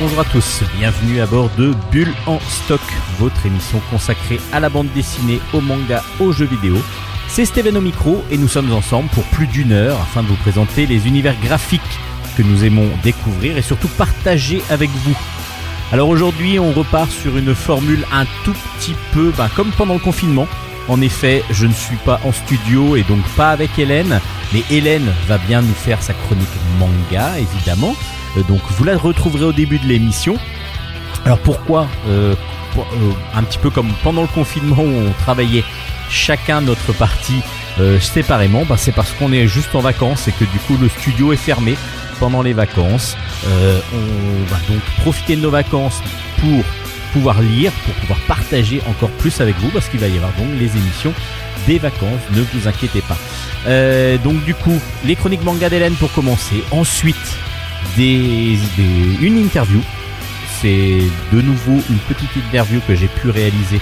bonjour à tous. Bienvenue à bord de Bulle en stock, votre émission consacrée à la bande dessinée, au manga, aux jeux vidéo. C'est Steven au micro et nous sommes ensemble pour plus d'une heure afin de vous présenter les univers graphiques que nous aimons découvrir et surtout partager avec vous. Alors aujourd'hui, on repart sur une formule un tout petit peu bah, comme pendant le confinement. En effet, je ne suis pas en studio et donc pas avec Hélène, mais Hélène va bien nous faire sa chronique manga, évidemment. Euh, donc vous la retrouverez au début de l'émission. Alors pourquoi euh, euh, Un petit peu comme pendant le confinement où on travaillait chacun notre partie séparément, bah, c'est parce qu'on est juste en vacances et que du coup le studio est fermé pendant les vacances. On va donc profiter de nos vacances pour pouvoir lire, pour pouvoir partager encore plus avec vous, parce qu'il va y avoir donc les émissions des vacances, ne vous inquiétez pas. Donc du coup, les chroniques manga d'Hélène pour commencer. Ensuite, des, des, une interview. C'est de nouveau une petite interview que j'ai pu réaliser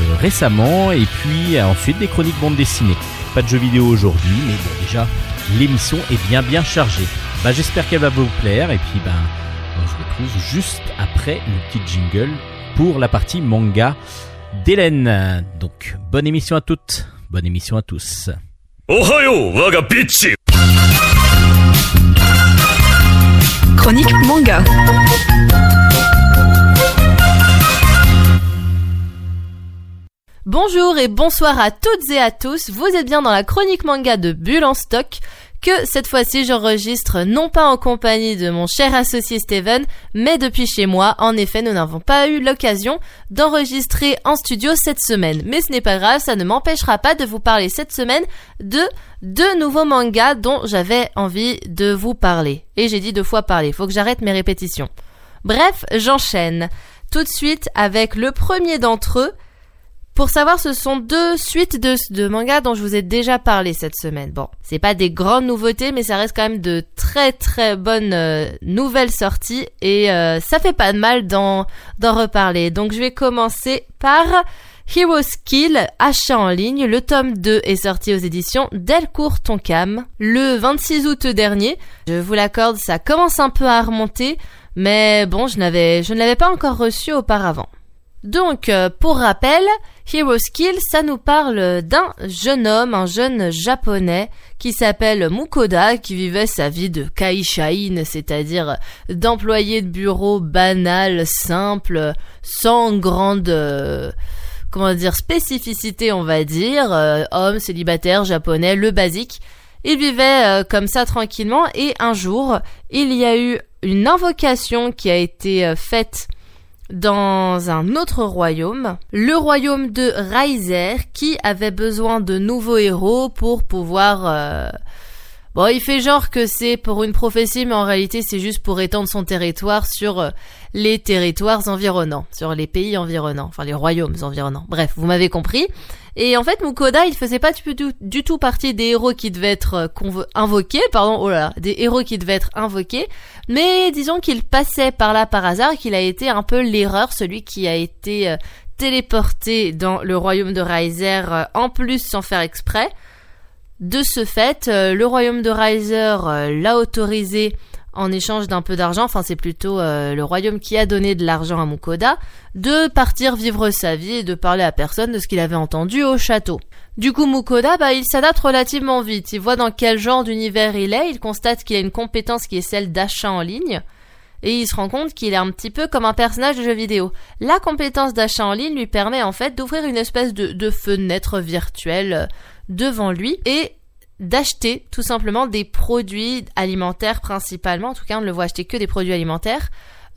euh, récemment. Et puis ensuite des chroniques bande dessinée. Pas de jeux vidéo aujourd'hui, mais bon, déjà l'émission est bien bien chargée. Bah, J'espère qu'elle va vous plaire. Et puis bah, ben, on se retrouve juste après le petit jingle pour la partie manga d'Hélène. Donc bonne émission à toutes, bonne émission à tous. Ohayo, waga bitch Chronique manga. Bonjour et bonsoir à toutes et à tous, vous êtes bien dans la chronique manga de Bulle en stock, que cette fois-ci j'enregistre non pas en compagnie de mon cher associé Steven, mais depuis chez moi. En effet, nous n'avons pas eu l'occasion d'enregistrer en studio cette semaine. Mais ce n'est pas grave, ça ne m'empêchera pas de vous parler cette semaine de deux nouveaux mangas dont j'avais envie de vous parler. Et j'ai dit deux fois parler, faut que j'arrête mes répétitions. Bref, j'enchaîne tout de suite avec le premier d'entre eux, pour savoir, ce sont deux suites de, mangas dont je vous ai déjà parlé cette semaine. Bon, c'est pas des grandes nouveautés, mais ça reste quand même de très très bonnes euh, nouvelles sorties et euh, ça fait pas de mal d'en d'en reparler. Donc je vais commencer par Heroes Kill, achat en ligne. Le tome 2 est sorti aux éditions Delcourt Tonkam le 26 août dernier. Je vous l'accorde, ça commence un peu à remonter, mais bon, je n'avais je ne l'avais pas encore reçu auparavant. Donc, euh, pour rappel, Hero Skill, ça nous parle d'un jeune homme, un jeune japonais qui s'appelle Mukoda, qui vivait sa vie de kaishain, c'est-à-dire d'employé de bureau banal, simple, sans grande, euh, comment dire, spécificité, on va dire, euh, homme, célibataire, japonais, le basique. Il vivait comme ça tranquillement et un jour, il y a eu une invocation qui a été faite dans un autre royaume, le royaume de Reiser, qui avait besoin de nouveaux héros pour pouvoir... euh, Bon, il fait genre que c'est pour une prophétie, mais en réalité c'est juste pour étendre son territoire sur euh, les territoires environnants, sur les pays environnants, enfin les royaumes environnants. Bref, vous m'avez compris. Et en fait, Mukoda, il faisait pas du tout, partie des héros qui devaient être euh, invoqués, pardon, oh là là, des héros qui devaient être invoqués, mais disons qu'il passait par là par hasard, qu'il a été un peu l'erreur, celui qui a été euh, téléporté dans le royaume de Reiser euh, en plus sans faire exprès. De ce fait, euh, le royaume de Reiser euh, l'a autorisé en échange d'un peu d'argent, enfin c'est plutôt euh, le royaume qui a donné de l'argent à Mukoda, de partir vivre sa vie et de parler à personne de ce qu'il avait entendu au château. Du coup, Mukoda, bah, il s'adapte relativement vite. Il voit dans quel genre d'univers il est, il constate qu'il a une compétence qui est celle d'achat en ligne, et il se rend compte qu'il est un petit peu comme un personnage de jeu vidéo. La compétence d'achat en ligne lui permet en fait d'ouvrir une espèce de, fenêtre virtuelle devant lui et d'acheter tout simplement des produits alimentaires principalement, en tout cas on ne le voit acheter que des produits alimentaires,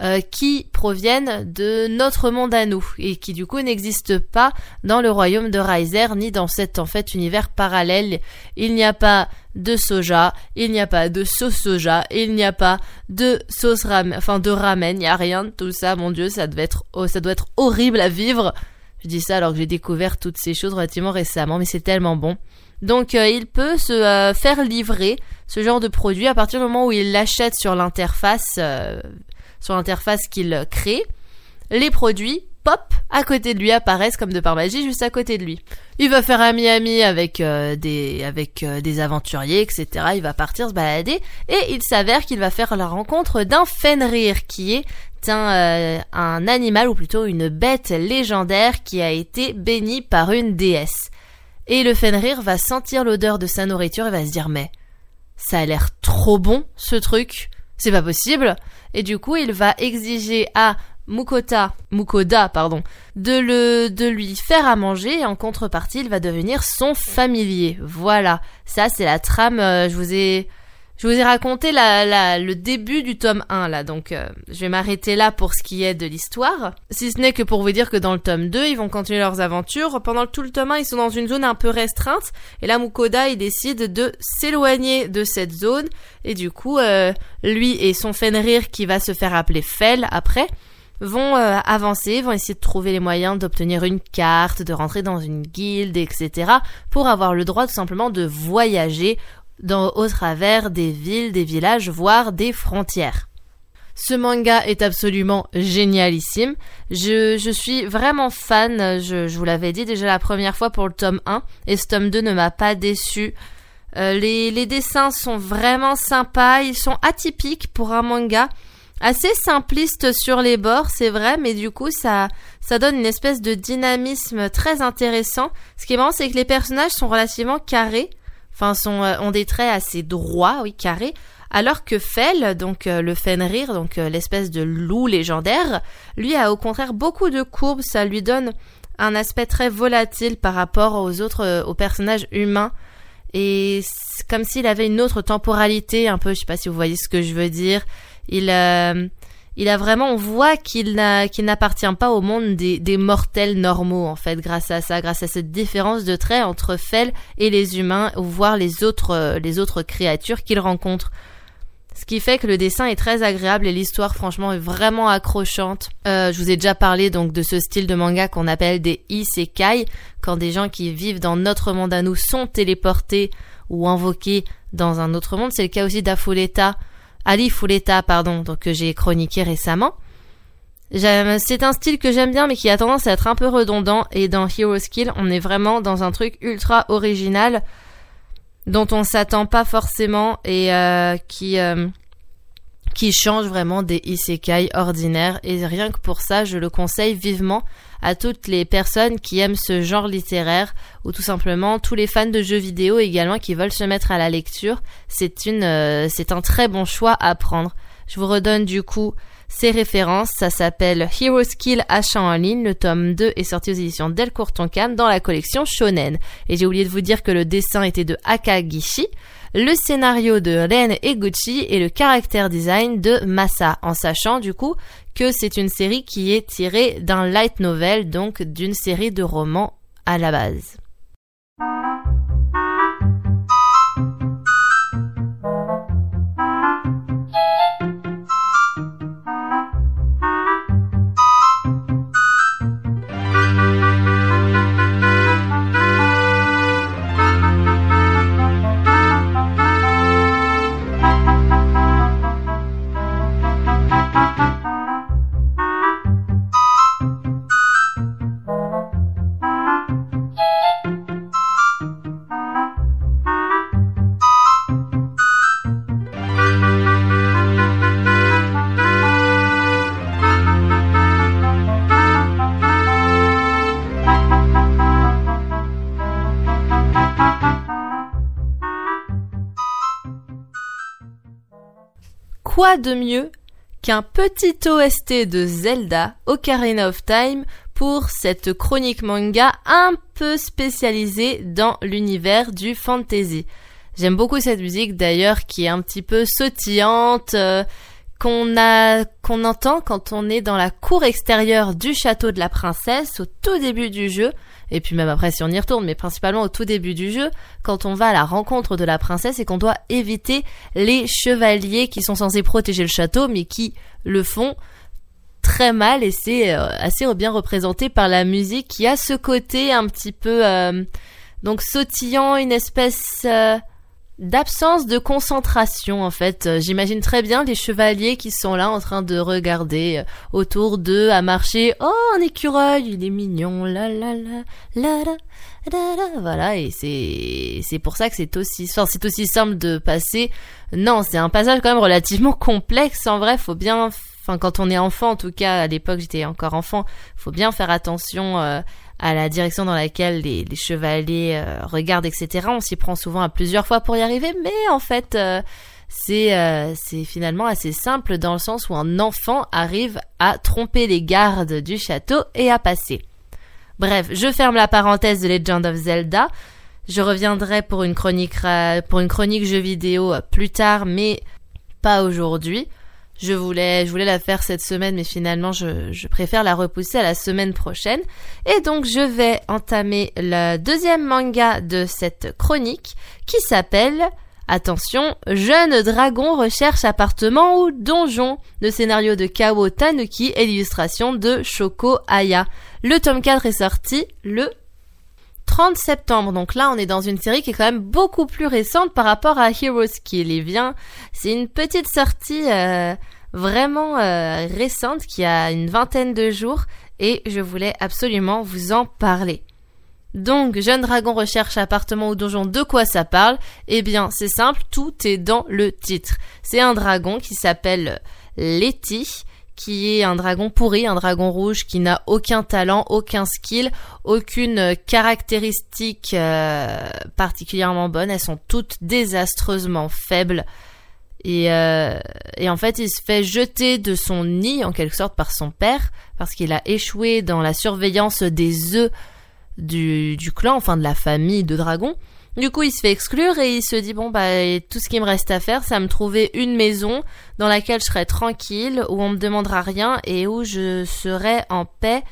euh, qui proviennent de notre monde à nous et qui du coup n'existent pas dans le royaume de Reiser ni dans cet en fait univers parallèle. Il n'y a pas de soja, il n'y a pas de sauce soja, il n'y a pas de sauce ramen, enfin de ramen, il n'y a rien de tout ça. Mon dieu, ça devait être, oh, ça doit être horrible à vivre. Je dis ça alors que j'ai découvert toutes ces choses relativement récemment, mais c'est tellement bon. Donc euh, il peut se euh, faire livrer ce genre de produit à partir du moment où il l'achète sur l'interface, euh, sur l'interface qu'il crée. Les produits pop, à côté de lui, apparaissent comme de par magie juste à côté de lui. Il va faire ami-ami avec des avec des aventuriers, etc. Il va partir se balader et il s'avère qu'il va faire la rencontre d'un Fenrir qui est un, euh, un animal ou plutôt une bête légendaire qui a été béni par une déesse. Et le Fenrir va sentir l'odeur de sa nourriture et va se dire mais ça a l'air trop bon ce truc, c'est pas possible. Et du coup il va exiger à Mukota, Mukoda, pardon, de le, de lui faire à manger et en contrepartie, il va devenir son familier. Voilà. Ça, c'est la trame, euh, je vous ai, je vous ai raconté la, la, le début du tome 1 là, donc euh, je vais m'arrêter là pour ce qui est de l'histoire. Si ce n'est que pour vous dire que dans le tome 2, ils vont continuer leurs aventures. Pendant tout le tome 1, ils sont dans une zone un peu restreinte. Et là, Mukoda, il décide de s'éloigner de cette zone. Et du coup, euh, lui et son Fenrir qui va se faire appeler Fel après, vont euh, avancer, vont essayer de trouver les moyens d'obtenir une carte, de rentrer dans une guilde, etc. pour avoir le droit tout simplement de voyager dans, au travers des villes, des villages, voire des frontières. Ce manga est absolument génialissime. Je, je suis vraiment fan, je, je vous l'avais dit déjà la première fois pour le tome 1, et ce tome 2 ne m'a pas déçu. Euh, les, les dessins sont vraiment sympas, ils sont atypiques pour un manga assez simpliste sur les bords, c'est vrai, mais du coup ça ça donne une espèce de dynamisme très intéressant. Ce qui est marrant, c'est que les personnages sont relativement carrés, enfin sont euh, ont des traits assez droits, oui, carrés, alors que Fel, donc euh, le Fenrir, donc euh, l'espèce de loup légendaire, lui a au contraire beaucoup de courbes, ça lui donne un aspect très volatile par rapport aux autres aux personnages humains. Et comme s'il avait une autre temporalité un peu, je sais pas si vous voyez ce que je veux dire. Il, euh, il a vraiment, on voit qu'il n'appartient pas au monde des, mortels normaux, en fait, grâce à ça, grâce à cette différence de traits entre Fel et les humains, ou voir les autres, euh, les autres créatures qu'il rencontre. Ce qui fait que le dessin est très agréable et l'histoire, franchement, est vraiment accrochante. Euh, je vous ai déjà parlé donc de ce style de manga qu'on appelle des isekai, quand des gens qui vivent dans notre monde à nous sont téléportés ou invoqués dans un autre monde. C'est le cas aussi d'Afuleta, Ali Fuleta, pardon, donc que j'ai chroniqué récemment. C'est un style que j'aime bien mais qui a tendance à être un peu redondant et dans Hero Skill on est vraiment dans un truc ultra original dont on s'attend pas forcément et euh, qui euh, qui change vraiment des isekai ordinaires et rien que pour ça je le conseille vivement à toutes les personnes qui aiment ce genre littéraire ou tout simplement tous les fans de jeux vidéo également qui veulent se mettre à la lecture. C'est une, euh, c'est un très bon choix à prendre. Je vous redonne du coup ces références. Ça s'appelle Hero Skill achat en ligne. Le tome 2 est sorti aux éditions Delcourt Tonkan dans la collection Shonen. Et j'ai oublié de vous dire que le dessin était de Akagishi le scénario de Ren Eguchi et le caractère design de Masa, en sachant du coup que c'est une série qui est tirée d'un light novel, donc d'une série de romans à la base. Quoi de mieux qu'un petit OST de Zelda, Ocarina of Time, pour cette chronique manga un peu spécialisée dans l'univers du fantasy? J'aime beaucoup cette musique d'ailleurs qui est un petit peu sautillante, euh, qu'on a qu'on entend quand on est dans la cour extérieure du château de la princesse au tout début du jeu et puis même après si on y retourne, mais principalement au tout début du jeu, quand on va à la rencontre de la princesse et qu'on doit éviter les chevaliers qui sont censés protéger le château, mais qui le font très mal. Et c'est euh, assez bien représenté par la musique. Qui a ce côté un petit peu euh, donc sautillant, une espèce euh, d'absence de concentration en fait. Euh, J'imagine très bien les chevaliers qui sont là en train de regarder euh, autour d'eux à marcher. Oh un écureuil, il est mignon, la la la la la la la. Voilà et c'est c'est pour ça que c'est aussi enfin, c'est aussi simple de passer. Non, c'est un passage quand même relativement complexe. En vrai, faut bien enfin quand on est enfant en tout cas à l'époque j'étais encore enfant, faut bien faire attention. Euh, à la direction dans laquelle les, chevaliers euh, regardent, etc. On s'y prend souvent à plusieurs fois pour y arriver, mais en fait, euh, c'est euh, c'est finalement assez simple dans le sens où un enfant arrive à tromper les gardes du château et à passer. Bref, je ferme la parenthèse de Legend of Zelda. Je reviendrai pour une chronique pour une chronique jeu vidéo plus tard, mais pas aujourd'hui. Je voulais, je voulais la faire cette semaine, mais finalement, je, je, préfère la repousser à la semaine prochaine. Et donc, je vais entamer le deuxième manga de cette chronique qui s'appelle, attention, Jeune dragon recherche appartement ou donjon. Le scénario de Kao Tanuki et l'illustration de Shoko Aya. Le tome 4 est sorti le 30 septembre. Donc là, on est dans une série qui est quand même beaucoup plus récente par rapport à Heroes Kill. Et vient, c'est une petite sortie euh, vraiment euh, récente qui a une vingtaine de jours et je voulais absolument vous en parler. Donc, Jeune Dragon recherche appartement ou donjon, de quoi ça parle? Eh bien, c'est simple, tout est dans le titre. C'est un dragon qui s'appelle Letty qui est un dragon pourri, un dragon rouge qui n'a aucun talent, aucun skill, aucune caractéristique euh, particulièrement bonne. Elles sont toutes désastreusement faibles. Et, euh, et, en fait, il se fait jeter de son nid, en quelque sorte, par son père, parce qu'il a échoué dans la surveillance des œufs du clan, enfin de la famille de dragons. Du coup, il se fait exclure et il se dit bon bah tout ce qui me reste à faire, c'est à me trouver une maison dans laquelle je serai tranquille, où on me demandera rien et où je serai en paix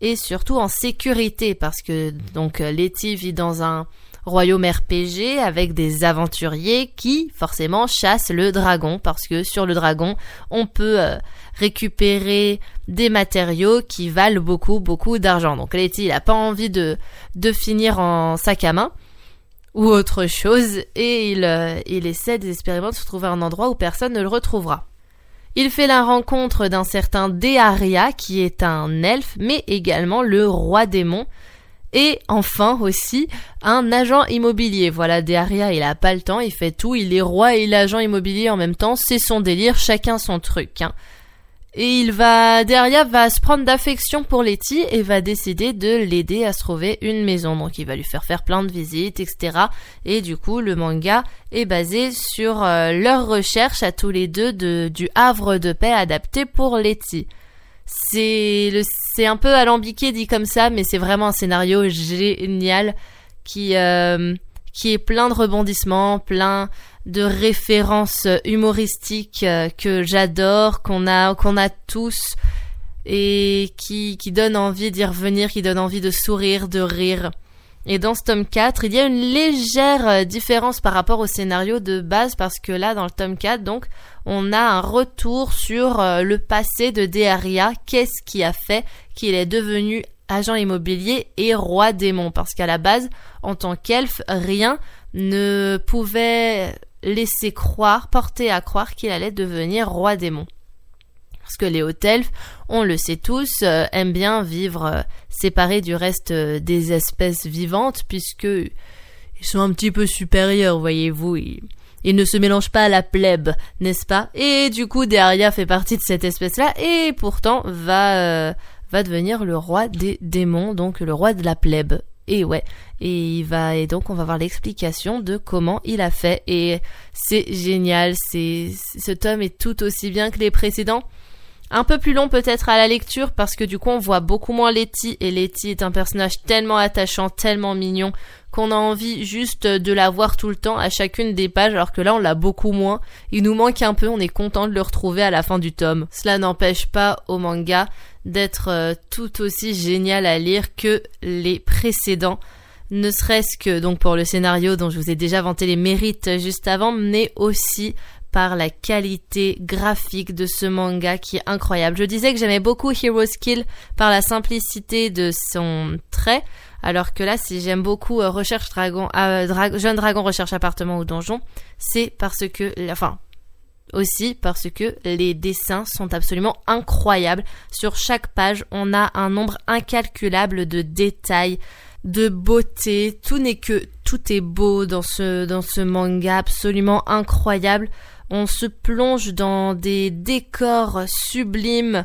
et surtout en sécurité. Parce que donc Letty vit dans un royaume RPG avec des aventuriers qui forcément chassent le dragon. Parce que sur le dragon on peut euh, récupérer des matériaux qui valent beaucoup beaucoup d'argent. Donc Letty il a pas envie de de finir en sac à main ou autre chose, et il, euh, il essaie désespérément de se trouver un endroit où personne ne le retrouvera. Il fait la rencontre d'un certain Dearia, qui est un elfe, mais également le roi démon, et enfin aussi un agent immobilier. Voilà, Dearia, il a pas le temps, il fait tout, il est roi et l'agent immobilier en même temps, c'est son délire, chacun son truc. Hein. Et il va, derrière, va se prendre d'affection pour Letty et va décider de l'aider à se trouver une maison. Donc il va lui faire faire plein de visites, etc. Et du coup, le manga est basé sur euh, leur recherche à tous les deux de, du havre de paix adapté pour Letty. C'est un peu alambiqué dit comme ça, mais c'est vraiment un scénario génial qui, euh, qui est plein de rebondissements, plein de références humoristiques euh, que j'adore, qu'on a, qu'on a tous et qui, qui donne envie d'y revenir, qui donne envie de sourire, de rire. Et dans ce tome 4, il y a une légère euh, différence par rapport au scénario de base parce que là, dans le tome 4, donc, on a un retour sur euh, le passé de Dearia. Qu'est-ce qui a fait qu'il est devenu agent immobilier et roi démon? Parce qu'à la base, en tant qu'elfe, rien ne pouvait laisser croire, porter à croire qu'il allait devenir roi démon. Parce que les hautes elfes, on le sait tous, euh, aiment bien vivre euh, séparés du reste euh, des espèces vivantes, puisque ils sont un petit peu supérieurs, voyez-vous. Ils, ne se mélangent pas à la plèbe, n'est-ce pas? Et du coup, Deria fait partie de cette espèce-là, et pourtant va va devenir le roi des démons, donc le roi de la plèbe. Et ouais, et il va et donc on va voir l'explication de comment il a fait et c'est génial, c'est ce tome est tout aussi bien que les précédents. Un peu plus long peut-être à la lecture parce que du coup on voit beaucoup moins Letty et Letty est un personnage tellement attachant, tellement mignon qu'on a envie juste de la voir tout le temps à chacune des pages alors que là on l'a beaucoup moins. Il nous manque un peu, on est content de le retrouver à la fin du tome. Cela n'empêche pas au manga d'être euh, tout aussi génial à lire que les précédents. Ne serait-ce que donc pour le scénario dont je vous ai déjà vanté les mérites juste avant, mais aussi par la qualité graphique de ce manga qui est incroyable. Je disais que j'aimais beaucoup Hero's Kill par la simplicité de son trait. Alors que là, si j'aime beaucoup euh, Recherche Dragon, euh, Jeune Dragon Recherche Appartement ou Donjon, c'est parce que, aussi parce que les dessins sont absolument incroyables. Sur chaque page, on a un nombre incalculable de détails, de beauté. Tout n'est que tout est beau dans ce dans ce manga absolument incroyable. On se plonge dans des décors sublimes.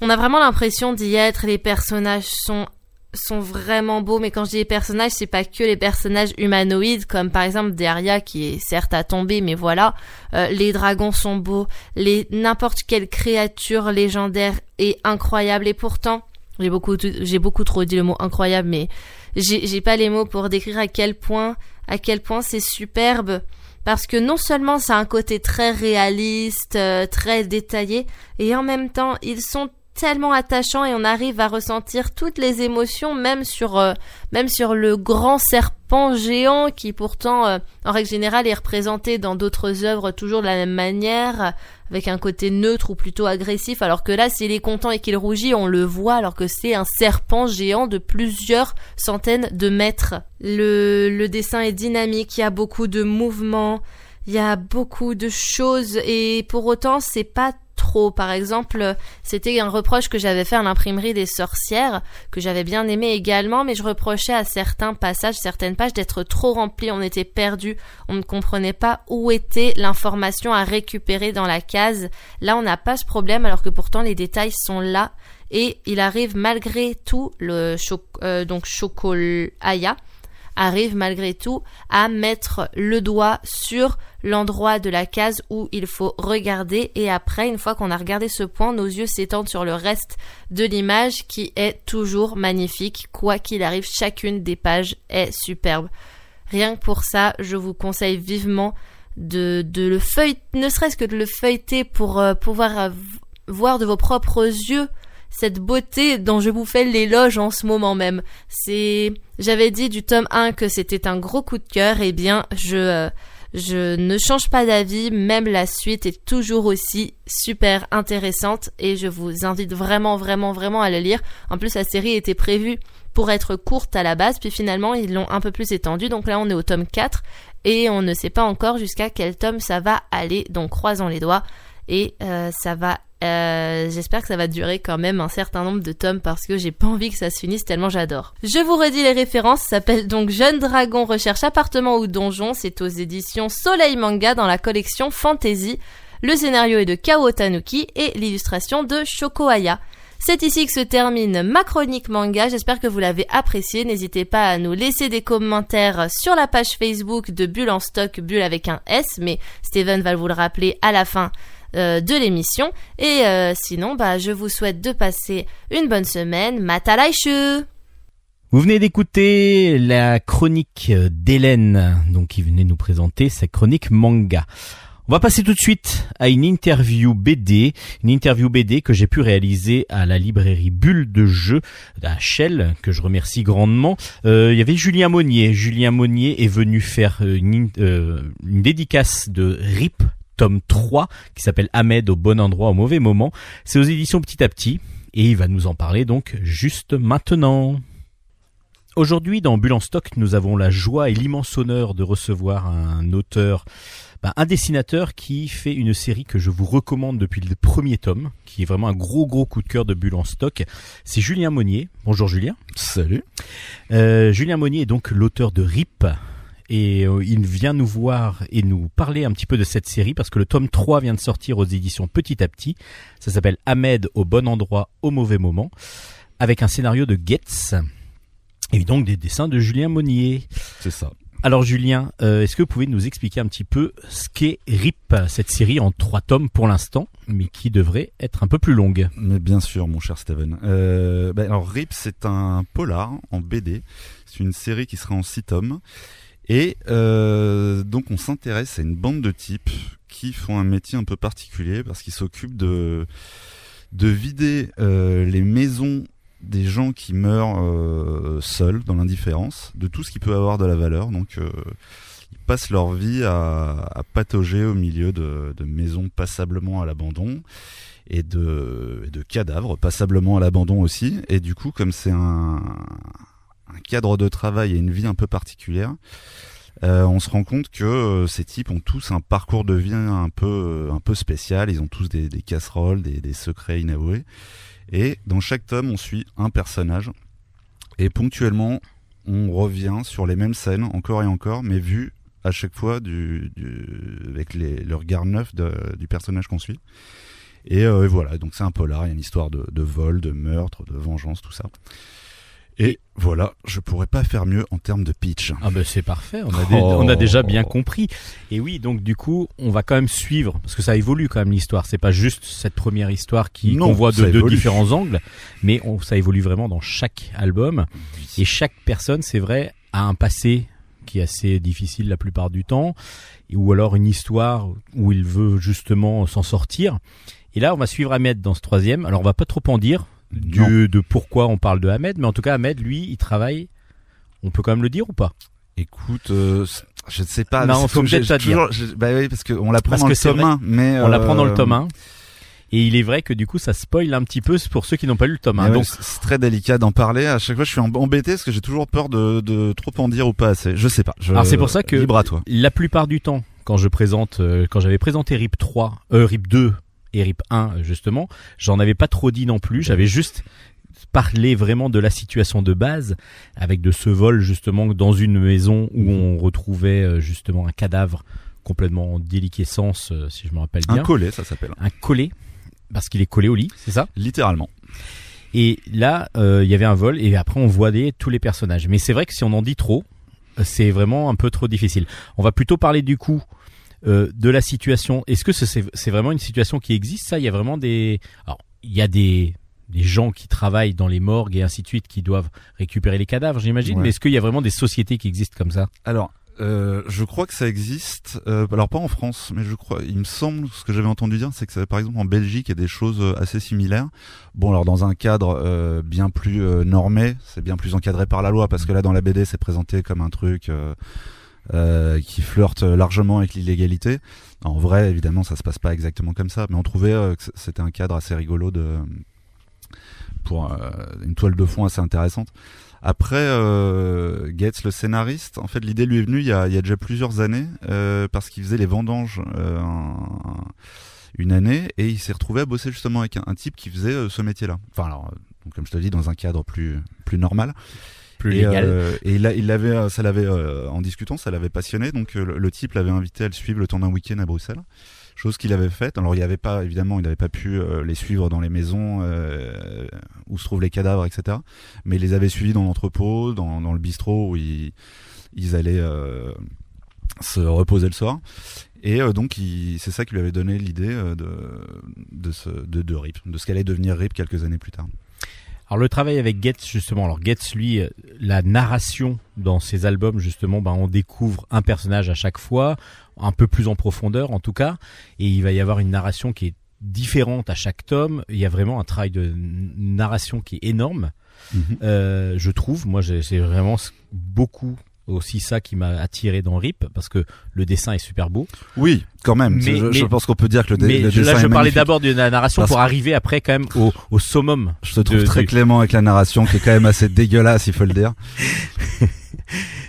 On a vraiment l'impression d'y être. Les personnages sont sont vraiment beaux, mais quand je dis les personnages, c'est pas que les personnages humanoïdes, comme par exemple Daria qui est certes à tomber, mais voilà, Euh, les dragons sont beaux, les n'importe quelle créature légendaire est incroyable, et pourtant, j'ai beaucoup, j'ai beaucoup trop dit le mot incroyable, mais j'ai j'ai pas les mots pour décrire à quel point, à quel point c'est superbe. Parce que non seulement ça a un côté très réaliste, euh, très détaillé, et en même temps ils sont tellement attachants et on arrive à ressentir toutes les émotions même sur euh, même sur le grand serpent géant qui pourtant euh, en règle générale est représenté dans d'autres œuvres toujours de la même manière avec un côté neutre ou plutôt agressif alors que là s'il est content et qu'il rougit on le voit alors que c'est un serpent géant de plusieurs centaines de mètres. Le le dessin est dynamique il y a beaucoup de mouvements il y a beaucoup de choses et pour autant c'est pas trop. Par exemple, c'était un reproche que j'avais fait à l'imprimerie des sorcières, que j'avais bien aimé également, mais je reprochais à certains passages, certaines pages d'être trop remplies, on était perdu, on ne comprenait pas où était l'information à récupérer dans la case. Là, on n'a pas ce problème, alors que pourtant les détails sont là, et il arrive malgré tout, le cho euh, donc Chocolaya, arrive malgré tout à mettre le doigt sur l'endroit de la case où il faut regarder. Et après une fois qu'on a regardé ce point nos yeux s'étendent sur le reste de l'image qui est toujours magnifique. Quoi qu'il arrive chacune des pages est superbe. Rien que pour ça je vous conseille vivement de, de le feuilleter ne serait-ce que de le feuilleter pour euh, pouvoir euh, voir de vos propres yeux cette beauté dont je vous fais l'éloge en ce moment même. C'est, j'avais dit du tome 1 que c'était un gros coup de cœur, et bien, je, euh, je ne change pas d'avis, même la suite est toujours aussi super intéressante, et je vous invite vraiment, vraiment, vraiment à la lire. En plus, la série était prévue pour être courte à la base, puis finalement, ils l'ont un peu plus étendue, donc là, on est au tome 4, et on ne sait pas encore jusqu'à quel tome ça va aller, donc croisons les doigts, et euh, ça va euh, j'espère que ça va durer quand même un certain nombre de tomes parce que j'ai pas envie que ça se finisse tellement j'adore. Je vous redis les références, ça s'appelle donc Jeune Dragon recherche appartement ou donjon, c'est aux éditions Soleil Manga dans la collection Fantasy. Le scénario est de Kao Tanuki et l'illustration de Shoko Aya. C'est ici que se termine ma chronique manga, j'espère que vous l'avez apprécié, n'hésitez pas à nous laisser des commentaires sur la page Facebook de Bulle en stock, Bulle avec un S, mais Steven va vous le rappeler à la fin euh, de l'émission. Et euh, sinon, bah, je vous souhaite de passer une bonne semaine. Matalaishu Vous venez d'écouter la chronique d'Hélène, donc qui venait nous présenter sa chronique manga. On va passer tout de suite à une interview BD, une interview BD que j'ai pu réaliser à la librairie Bulle de Jeux à Shell, que je remercie grandement. Euh, il y avait Julien Monnier. Julien Monnier est venu faire une, euh, une dédicace de RIP tome 3 qui s'appelle Ahmed au bon endroit au mauvais moment. C'est aux éditions Petit à Petit et il va nous en parler donc juste maintenant. Aujourd'hui dans Bulle en stock, nous avons la joie et l'immense honneur de recevoir un auteur, ben, un dessinateur qui fait une série que je vous recommande depuis le premier tome, qui est vraiment un gros gros coup de cœur de Bulle en stock. C'est Julien Monnier. Bonjour Julien. Salut. Euh, Julien Monnier est donc l'auteur de RIP, et euh, il vient nous voir et nous parler un petit peu de cette série parce que le tome 3 vient de sortir aux éditions Petit à Petit. Ça s'appelle Ahmed au bon endroit au mauvais moment avec un scénario de Getz et donc des dessins de Julien Monnier. C'est ça. Alors Julien, euh, est-ce que vous pouvez nous expliquer un petit peu ce qu'est RIP, cette série en trois tomes pour l'instant, mais qui devrait être un peu plus longue? Mais bien sûr, mon cher Steven. Euh, ben alors RIP, c'est un polar en BD. C'est une série qui sera en six tomes. Et euh, donc on s'intéresse à une bande de types qui font un métier un peu particulier parce qu'ils s'occupent de de vider euh, les maisons des gens qui meurent euh, seuls dans l'indifférence, de tout ce qui peut avoir de la valeur. Donc euh, ils passent leur vie à, à patauger au milieu de, de maisons passablement à l'abandon et de, et de cadavres passablement à l'abandon aussi. Et du coup, comme c'est un un cadre de travail et une vie un peu particulière. Euh, on se rend compte que euh, ces types ont tous un parcours de vie un peu, un peu spécial. Ils ont tous des, des casseroles, des, des secrets inavoués. Et dans chaque tome, on suit un personnage. Et ponctuellement, on revient sur les mêmes scènes encore et encore, mais vu à chaque fois du, du avec les, le regard neuf du personnage qu'on suit. Et euh, voilà, donc c'est un polar, il y a une histoire de, de vol, de meurtre, de vengeance, tout ça. Et voilà, je pourrais pas faire mieux en termes de pitch. Ah ben c'est parfait, on a, dé- Oh. on a déjà bien compris. Et oui, donc du coup, on va quand même suivre, parce que ça évolue quand même l'histoire. C'est pas juste cette première histoire qui Non, qu'on voit de, de différents angles, mais on, ça évolue vraiment dans chaque album. Et chaque personne, c'est vrai, a un passé qui est assez difficile la plupart du temps, ou alors une histoire où il veut justement s'en sortir. Et là, on va suivre Ahmed dans ce troisième. Alors, on va pas trop en dire Du, de pourquoi on parle de Ahmed, mais en tout cas, Ahmed, lui, il travaille. On peut quand même le dire ou pas? Écoute, euh, je ne sais pas. Non, faut peut-être pas toujours- j'ai- Bah oui, parce qu'on l'apprend dans le c'est tome vrai. 1, mais On l'apprend dans le euh, tome 1. Et il est vrai que du coup, ça spoil un petit peu pour ceux qui n'ont pas lu le tome 1. mais ouais, Donc, c'est c'est très délicat d'en parler. À chaque fois, je suis em- embêté parce que j'ai toujours peur de, de trop en dire ou pas assez. Je sais pas. Je- Alors, c'est pour ça que- Libre à toi. la plupart du temps, quand je présente, euh, quand j'avais présenté RIP 3, euh, RIP 2 et RIP 1, euh, justement, j'en avais pas trop dit non plus. J'avais juste parlé vraiment de la situation de base, avec de ce vol justement dans une maison où on retrouvait euh, justement un cadavre complètement en déliquescence, euh, si je me rappelle Un bien. collet, ça s'appelle. un collé, parce qu'il est collé au lit, c'est ça? Littéralement. Et là, euh, il y avait un vol et après on voit des, tous les personnages. Mais c'est vrai que si on en dit trop, c'est vraiment un peu trop difficile. On va plutôt parler du coup euh, de la situation. Est-ce que ce- c'est c'est vraiment une situation qui existe ça? Il y a vraiment des... Alors, il y a des des gens qui travaillent dans les morgues et ainsi de suite qui doivent récupérer les cadavres, j'imagine. Ouais. Mais est-ce qu'il y a vraiment des sociétés qui existent comme ça? Alors, euh, je crois que ça existe. Euh, alors pas en France, mais je crois. Il me semble ce que j'avais entendu dire, c'est que ça, par exemple en Belgique, il y a des choses euh, assez similaires. Bon, alors dans un cadre euh, bien plus euh, normé, c'est bien plus encadré par la loi, parce que là dans la BD, c'est présenté comme un truc. Euh, qui flirte largement avec l'illégalité. En vrai, évidemment, ça se passe pas exactement comme ça, mais on trouvait euh, que c'était un cadre assez rigolo de pour euh, une toile de fond assez intéressante. Après, euh, Gates, le scénariste, en fait, l'idée lui est venue il y a, déjà plusieurs années, parce qu'il faisait les vendanges euh, un- une année, et il s'est retrouvé à bosser justement avec un, un type qui faisait ce métier-là. Enfin, alors, comme je te dis, dans un cadre plus plus normal. Plus et, euh, et il, l'avait, euh, ça l'avait, euh, en discutant, ça l'avait passionné. Donc euh, le, le type l'avait invité à le suivre le temps d'un week-end à Bruxelles. Chose qu'il avait faite. Alors il n'y avait pas, évidemment, il n'avait pas pu euh, les suivre dans les maisons où se trouvent les cadavres, etc. Mais il les avait suivis dans l'entrepôt, dans, dans le bistrot où ils, ils allaient se reposer le soir. Et donc c'est ça qui lui avait donné l'idée de de, ce, de de RIP, de ce qu'allait devenir RIP quelques années plus tard. Alors le travail avec Getz justement, alors Getz lui, euh, la narration dans ses albums justement, ben on découvre un personnage à chaque fois, un peu plus en profondeur en tout cas, et il va y avoir une narration qui est différente à chaque tome. Il y a vraiment un travail de narration qui est énorme, euh, je trouve. Moi, j'ai- c'est vraiment beaucoup aussi ça qui m'a attiré dans Rip parce que le dessin est super beau. Oui, quand même. Mais- je, pense qu'on peut dire que le, dé- Mais le dessin là, est je parlais d'abord de la narration Parce pour arriver après quand même au, au summum. Je te trouve de- très du- clément avec la narration qui est quand même assez dégueulasse, il faut le dire.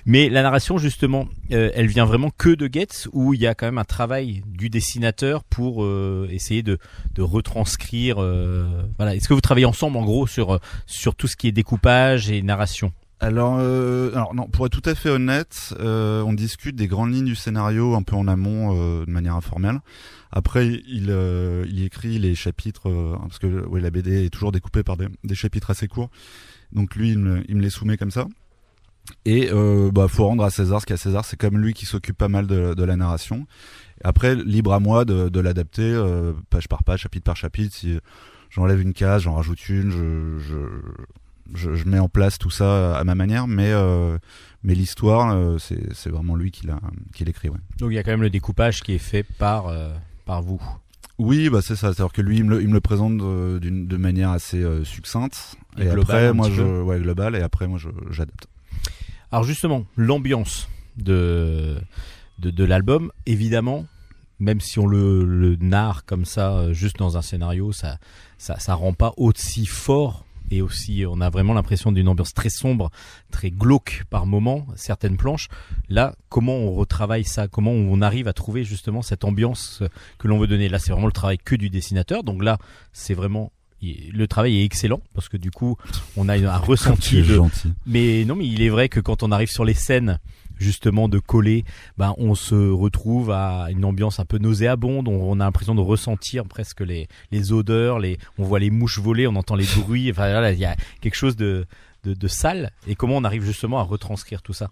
Mais la narration, justement, euh, elle vient vraiment que de Getz, où il y a quand même un travail du dessinateur pour euh, essayer de, de retranscrire. euh, voilà. Est-ce que vous travaillez ensemble, en gros, sur sur tout ce qui est découpage et narration? Alors, euh, alors non, pour être tout à fait honnête, euh, on discute des grandes lignes du scénario un peu en amont, euh, de manière informelle. Après, il, euh, il écrit les chapitres, euh, parce que ouais, la BD est toujours découpée par des, chapitres assez courts. Donc lui, il me, il me les soumet comme ça. Et bah, faut rendre à César ce qu'à César. C'est comme lui qui s'occupe pas mal de, la narration. Après, libre à moi de, de l'adapter page par page, chapitre par chapitre. Si j'enlève une case, j'en rajoute une, je, je, je, je mets en place tout ça à ma manière. Mais, euh, mais l'histoire, euh, c'est vraiment lui qui l'écrit. Ouais. Donc il y a quand même le découpage qui est fait par euh, par vous. Oui, bah c'est ça. C'est-à-dire que lui, il me le, il me le présente de, manière assez euh, succincte. Et après, moi, je, ouais, global. Et après, moi, j'adapte. Alors justement, l'ambiance de de, de l'album, évidemment, même si on le, le narre comme ça, euh, juste dans un scénario, ça ça ça rend pas aussi fort et aussi on a vraiment l'impression d'une ambiance très sombre, très glauque par moment, certaines planches. Là, comment on retravaille ça? Comment on arrive à trouver justement cette ambiance que l'on veut donner? Là, c'est vraiment le travail que du dessinateur. Donc là, c'est vraiment le travail est excellent parce que du coup, on a un ressenti. De-. Mais non, mais il est vrai que quand on arrive sur les scènes justement de coller, ben on se retrouve à une ambiance un peu nauséabonde. On, a l'impression de ressentir presque les, les odeurs, les, on voit les mouches voler, on entend les bruits. Enfin il y a quelque chose de, de, sale. Et comment on arrive justement à retranscrire tout ça?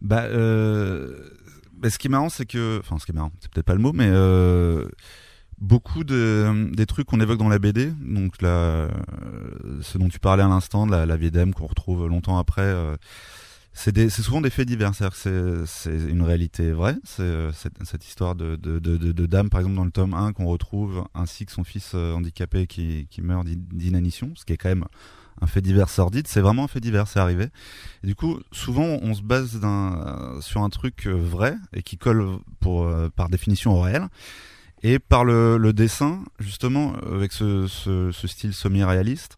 Bah, euh, bah, ce qui est marrant, c'est que, enfin, ce qui est marrant, c'est peut-être pas le mot, mais euh, beaucoup de des trucs qu'on évoque dans la BD, donc ce dont tu parlais à l'instant, la, la vie d'Em qu'on retrouve longtemps après. euh, c'est souvent des faits divers, c'est-à-dire que c'est une réalité vraie. Euh, cette, cette histoire de, de, de, de, dame, par exemple, dans le tome 1, qu'on retrouve, ainsi que son fils euh, handicapé qui, qui meurt d'in- d'inanition, ce qui est quand même un fait divers sordide. C'est vraiment un fait divers, c'est arrivé. Du coup, souvent, on se base d'un, sur un truc euh, vrai et qui colle pour, euh, par définition au réel. Et par le, le dessin, justement, avec ce, ce, ce style semi-réaliste,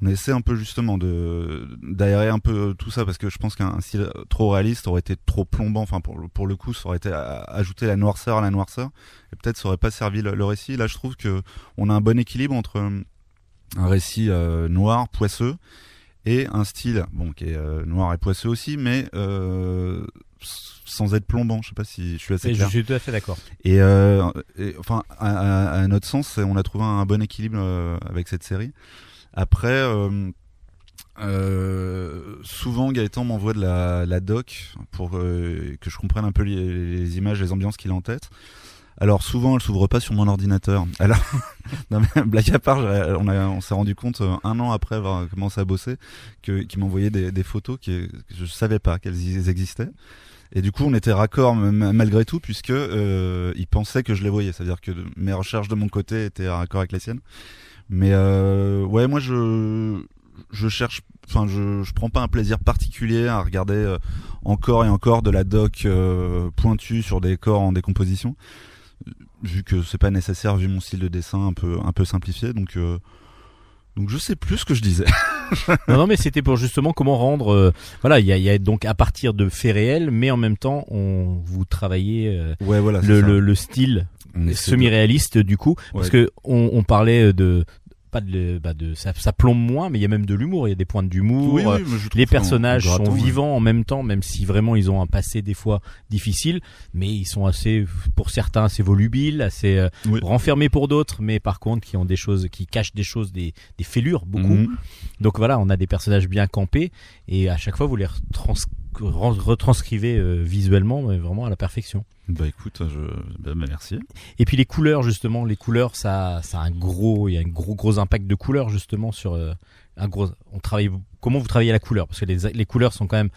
on essaie un peu justement de d'aérer un peu tout ça parce que je pense qu'un style trop réaliste aurait été trop plombant. Enfin, pour, le- pour le coup, ça aurait été ajouter la noirceur à la noirceur et peut-être ça aurait pas servi le, le récit. Là, je trouve que on a un bon équilibre entre un récit euh, noir, poisseux, et un style bon qui est euh, noir et poisseux aussi, mais euh, sans être plombant. Je sais pas si je suis assez Et Je clair. suis tout à fait d'accord. Et, et, enfin, à, à- à notre sens, on a trouvé un bon équilibre avec cette série. Après, euh, euh, souvent Gaëtan m'envoie de la, doc pour euh, que je comprenne un peu les, images, les ambiances qu'il a en tête. Alors souvent, elle s'ouvre pas sur mon ordinateur. Alors, blague à part, j'ai- on, s'est rendu compte euh, un an après avoir commencé à bosser que qu'il m'envoyait des, des photos qui, que je savais pas qu'elles existaient. Et du coup, on était raccord malgré tout, puisque euh, il pensait que je les voyais. C'est-à-dire que mes recherches de mon côté étaient raccord avec les siennes. Mais euh, ouais, moi, je je cherche. Enfin, je je prends pas un plaisir particulier à regarder euh, encore et encore de la doc euh, pointue sur des corps en décomposition, vu que c'est pas nécessaire vu mon style de dessin un peu un peu simplifié. Donc euh, donc je sais plus ce que je disais. non, non, mais c'était pour justement comment rendre. euh, voilà, il y a, y a donc à partir de faits réels, mais en même temps, on vous travaillez euh, Ouais, voilà. le, le, le style semi-réaliste du coup, parce que on, on parlait de pas de, bah de ça, ça plombe moins, mais il y a même de l'humour. Il y a des points d'humour. Oui, oui, les personnages sont ouais. vivants en même temps, même si vraiment ils ont un passé des fois difficile, mais ils sont assez, pour certains, assez volubiles, assez euh, Oui. renfermés pour d'autres, mais par contre qui ont des choses, qui cachent des choses, des, des fêlures beaucoup. Mhm. Donc voilà, on a des personnages bien campés et à chaque fois vous les retrans- ren- retranscrivez euh, visuellement, mais vraiment à la perfection. Bah écoute, je... bah, bah, merci. Et puis les couleurs justement, les couleurs ça, ça a un gros, il y a un gros gros impact de couleurs justement sur euh, un gros. On travaille comment vous travaillez la couleur? Parce que les, les couleurs sont quand même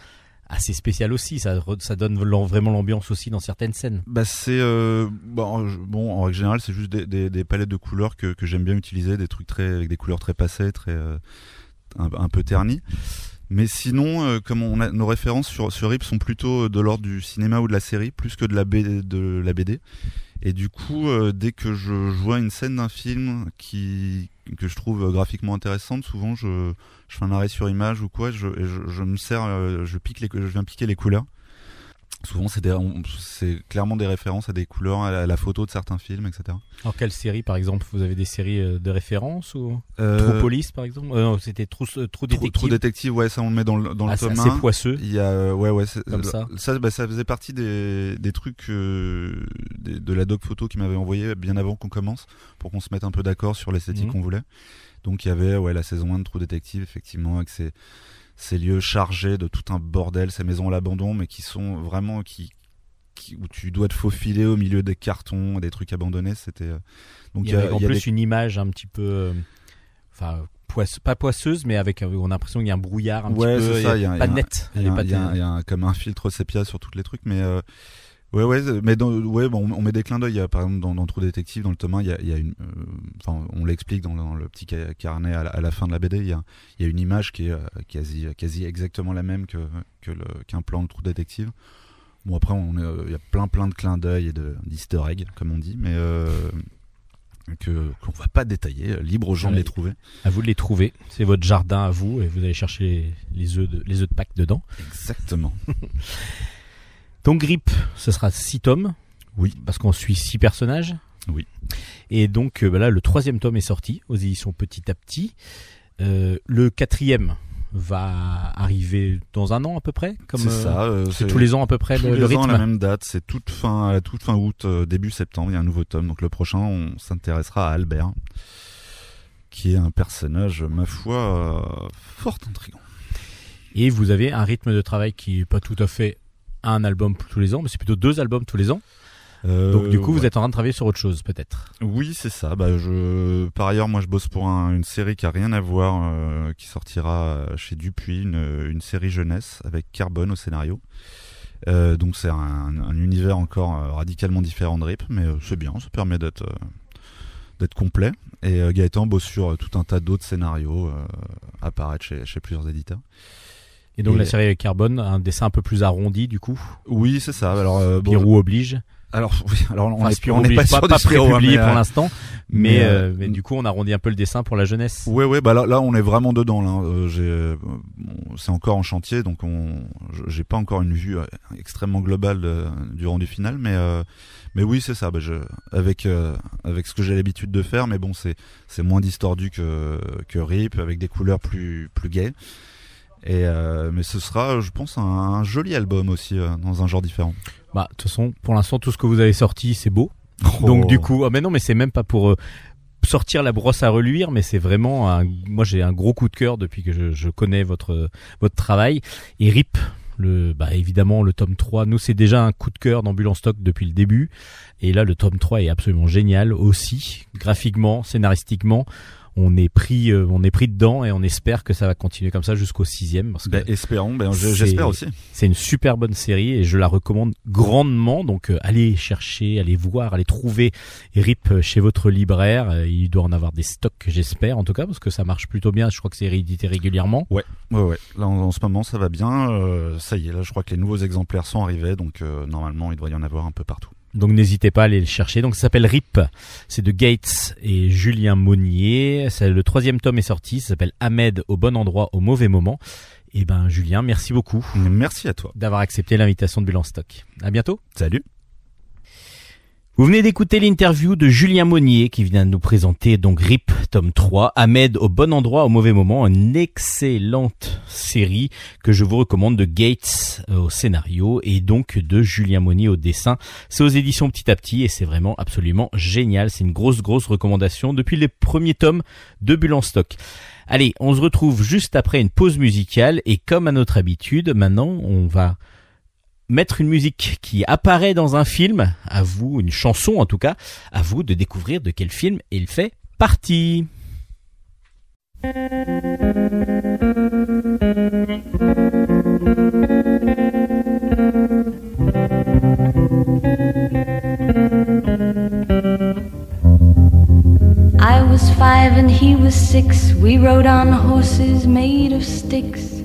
assez spéciales aussi. Ça ça donne vraiment l'ambiance aussi dans certaines scènes. Bah c'est euh, bon, je- bon en règle générale c'est juste des, des, des palettes de couleurs que, que j'aime bien utiliser, des trucs très avec des couleurs très passées, très euh, un, un peu ternies. Mais sinon, euh, comme on nos références sur sur Rip sont plutôt de l'ordre du cinéma ou de la série plus que de la BD, de la BD. Et du coup, euh, dès que je, vois une scène d'un film qui que je trouve graphiquement intéressante, souvent je, je fais un arrêt sur image ou quoi, je, je, je me sers, euh, je pique les, je viens piquer les couleurs. Souvent, c'est clairement des références à des couleurs, à la, à la photo de certains films, etc. Alors quelle série par exemple Vous avez des séries euh, de référence ou Euh, True Police par exemple Euh, Non, c'était True, euh, True Trou- Détective. Trou Détective, ouais, ça on le met dans le, dans Ah, le c'est tome assez 1. poisseux. Il y a, euh, ouais, ouais, Comme ça. Ça, bah, ça faisait partie des, des trucs des- de la doc photo qui m'avait envoyé bien avant qu'on commence pour qu'on se mette un peu d'accord sur l'esthétique Mhm. qu'on voulait. Donc il y avait, ouais, la saison 1 de Trou Détective, effectivement, avec ces, ces lieux chargés de tout un bordel, ces maisons à l'abandon, mais qui sont vraiment qui, qui- où tu dois te faufiler au milieu des cartons, des trucs abandonnés. C'était euh, donc Il y avait en y a plus des- une image un petit peu, euh, enfin poisse- pas poisseuse, mais avec euh, on a l'impression qu'il y a un brouillard un Ouais, petit peu, ça, y a- y a- net. A, pas y a de- il y a un- comme un filtre sépia sur tous les trucs, mais euh, ouais, ouais, mais dans, ouais, bon, on met des clins d'œil. Par exemple, dans, dans Trou Détective, dans le tome 1, il y a, il y a une, euh, on l'explique dans, le- dans le petit ca- carnet à la, à la fin de la BD. Il y a, il y a une image qui est euh, quasi, quasi exactement la même que, que le, qu'un plan de Trou Détective. Bon après, on euh, il y a plein, plein de clins d'œil et de d'easter eggs, comme on dit, mais euh, que qu'on va pas détailler, euh, libre aux gens de les trouver. À vous de les trouver. C'est votre jardin à vous et vous allez chercher les, les œufs de, les œufs de Pâques dedans. Exactement. Donc Grip, ce sera 6 tomes. Oui. Parce qu'on suit 6 personnages. Oui. Et donc euh, bah là, le troisième tome est sorti aux éditions Petit à Petit. Euh, le quatrième va arriver dans un an à peu près. Comme C'est euh, ça. euh, C'est tous les ans à peu près tous le, les le ans rythme. à la même date. C'est toute fin, à la toute fin août, euh, début septembre. Il y a un nouveau tome. Donc le prochain, on s'intéressera à Albert, qui est un personnage, ma foi, euh, fort intrigant. Et vous avez un rythme de travail qui est pas tout à fait un album tous les ans, mais c'est plutôt deux albums tous les ans. Euh, Donc du coup, vous êtes en train de travailler sur autre chose peut-être. Oui, c'est ça. Bah, je, par ailleurs, moi, je bosse pour un- une série qui a rien à voir, euh, qui sortira chez Dupuis, une, une série jeunesse avec Carbone au scénario. Euh, donc c'est un, un univers encore euh, radicalement différent de RIP, mais euh, c'est bien, ça permet d'être euh, d'être complet. Et euh, Gaëtan bosse sur euh, tout un tas d'autres scénarios euh, apparaître chez, chez plusieurs éditeurs. Et donc Et- la série Carbone, un dessin un peu plus arrondi du coup. Oui, c'est ça. Alors, euh, bon, Pirou oblige. alors, oui, alors on Enfin, est- Spirou on n'est pas pas, Spirou, prépublié mais, pour euh, l'instant, mais, mais, euh, euh, mais du coup on arrondit un peu le dessin pour la jeunesse. Ouais ouais bah là là on est vraiment dedans là. Euh, c'est encore en chantier donc on j'ai pas encore une vue extrêmement globale de- du rendu final mais euh, mais oui c'est ça bah, je avec euh, avec ce que j'ai l'habitude de faire mais bon c'est c'est moins distordu que que Rip avec des couleurs plus plus gaies. Et euh, mais ce sera je pense un, un joli album aussi euh, dans un genre différent. Bah de toute façon, pour l'instant tout ce que vous avez sorti c'est beau. Donc Oh. du coup, ah mais non, mais c'est même pas pour euh, sortir la brosse à reluire, mais c'est vraiment un, moi j'ai un gros coup de cœur depuis que je, je connais votre votre travail et Rip. Le, bah évidemment le tome 3 nous c'est déjà un coup de cœur d'ambulance stock depuis le début et là le tome 3 est absolument génial aussi graphiquement scénaristiquement on est pris euh, on est pris dedans et on espère que ça va continuer comme ça jusqu'au sixième parce que Bah, espérons ben, j'espère aussi. c'est une super bonne série et je la recommande grandement. Donc euh, allez chercher, allez voir, allez trouver RIP chez votre libraire. Euh, il doit en avoir des stocks, j'espère en tout cas, parce que ça marche plutôt bien. Je crois que c'est réédité régulièrement. Ouais, ouais. Là, en, en ce moment, ça va bien. Euh, ça y est, là, je crois que les nouveaux exemplaires sont arrivés, donc euh, normalement, il devrait y en avoir un peu partout. Donc n'hésitez pas à aller le chercher. Donc ça s'appelle RIP. C'est de Gates et Julien Monnier. C'est- Le troisième tome est sorti. Ça s'appelle Ahmed au bon endroit au mauvais moment. Et ben Julien, merci beaucoup Merci à toi. d'avoir accepté l'invitation de Bulle en Stock. À bientôt. Salut. Vous venez d'écouter l'interview de Julien Monnier qui vient de nous présenter donc RIP tome 3, Ahmed au bon endroit au mauvais moment, une excellente série que je vous recommande de Gates euh, au scénario et donc de Julien Monnier au dessin. C'est aux éditions Petit à Petit et c'est vraiment absolument génial. C'est une grosse grosse recommandation depuis les premiers tomes de Bulle stock. Allez, on se retrouve juste après une pause musicale et comme à notre habitude, maintenant on va mettre une musique qui apparaît dans un film, à vous, une chanson en tout cas, à vous de découvrir de quel film il fait partie. I was five and he was six. We rode on horses made of sticks.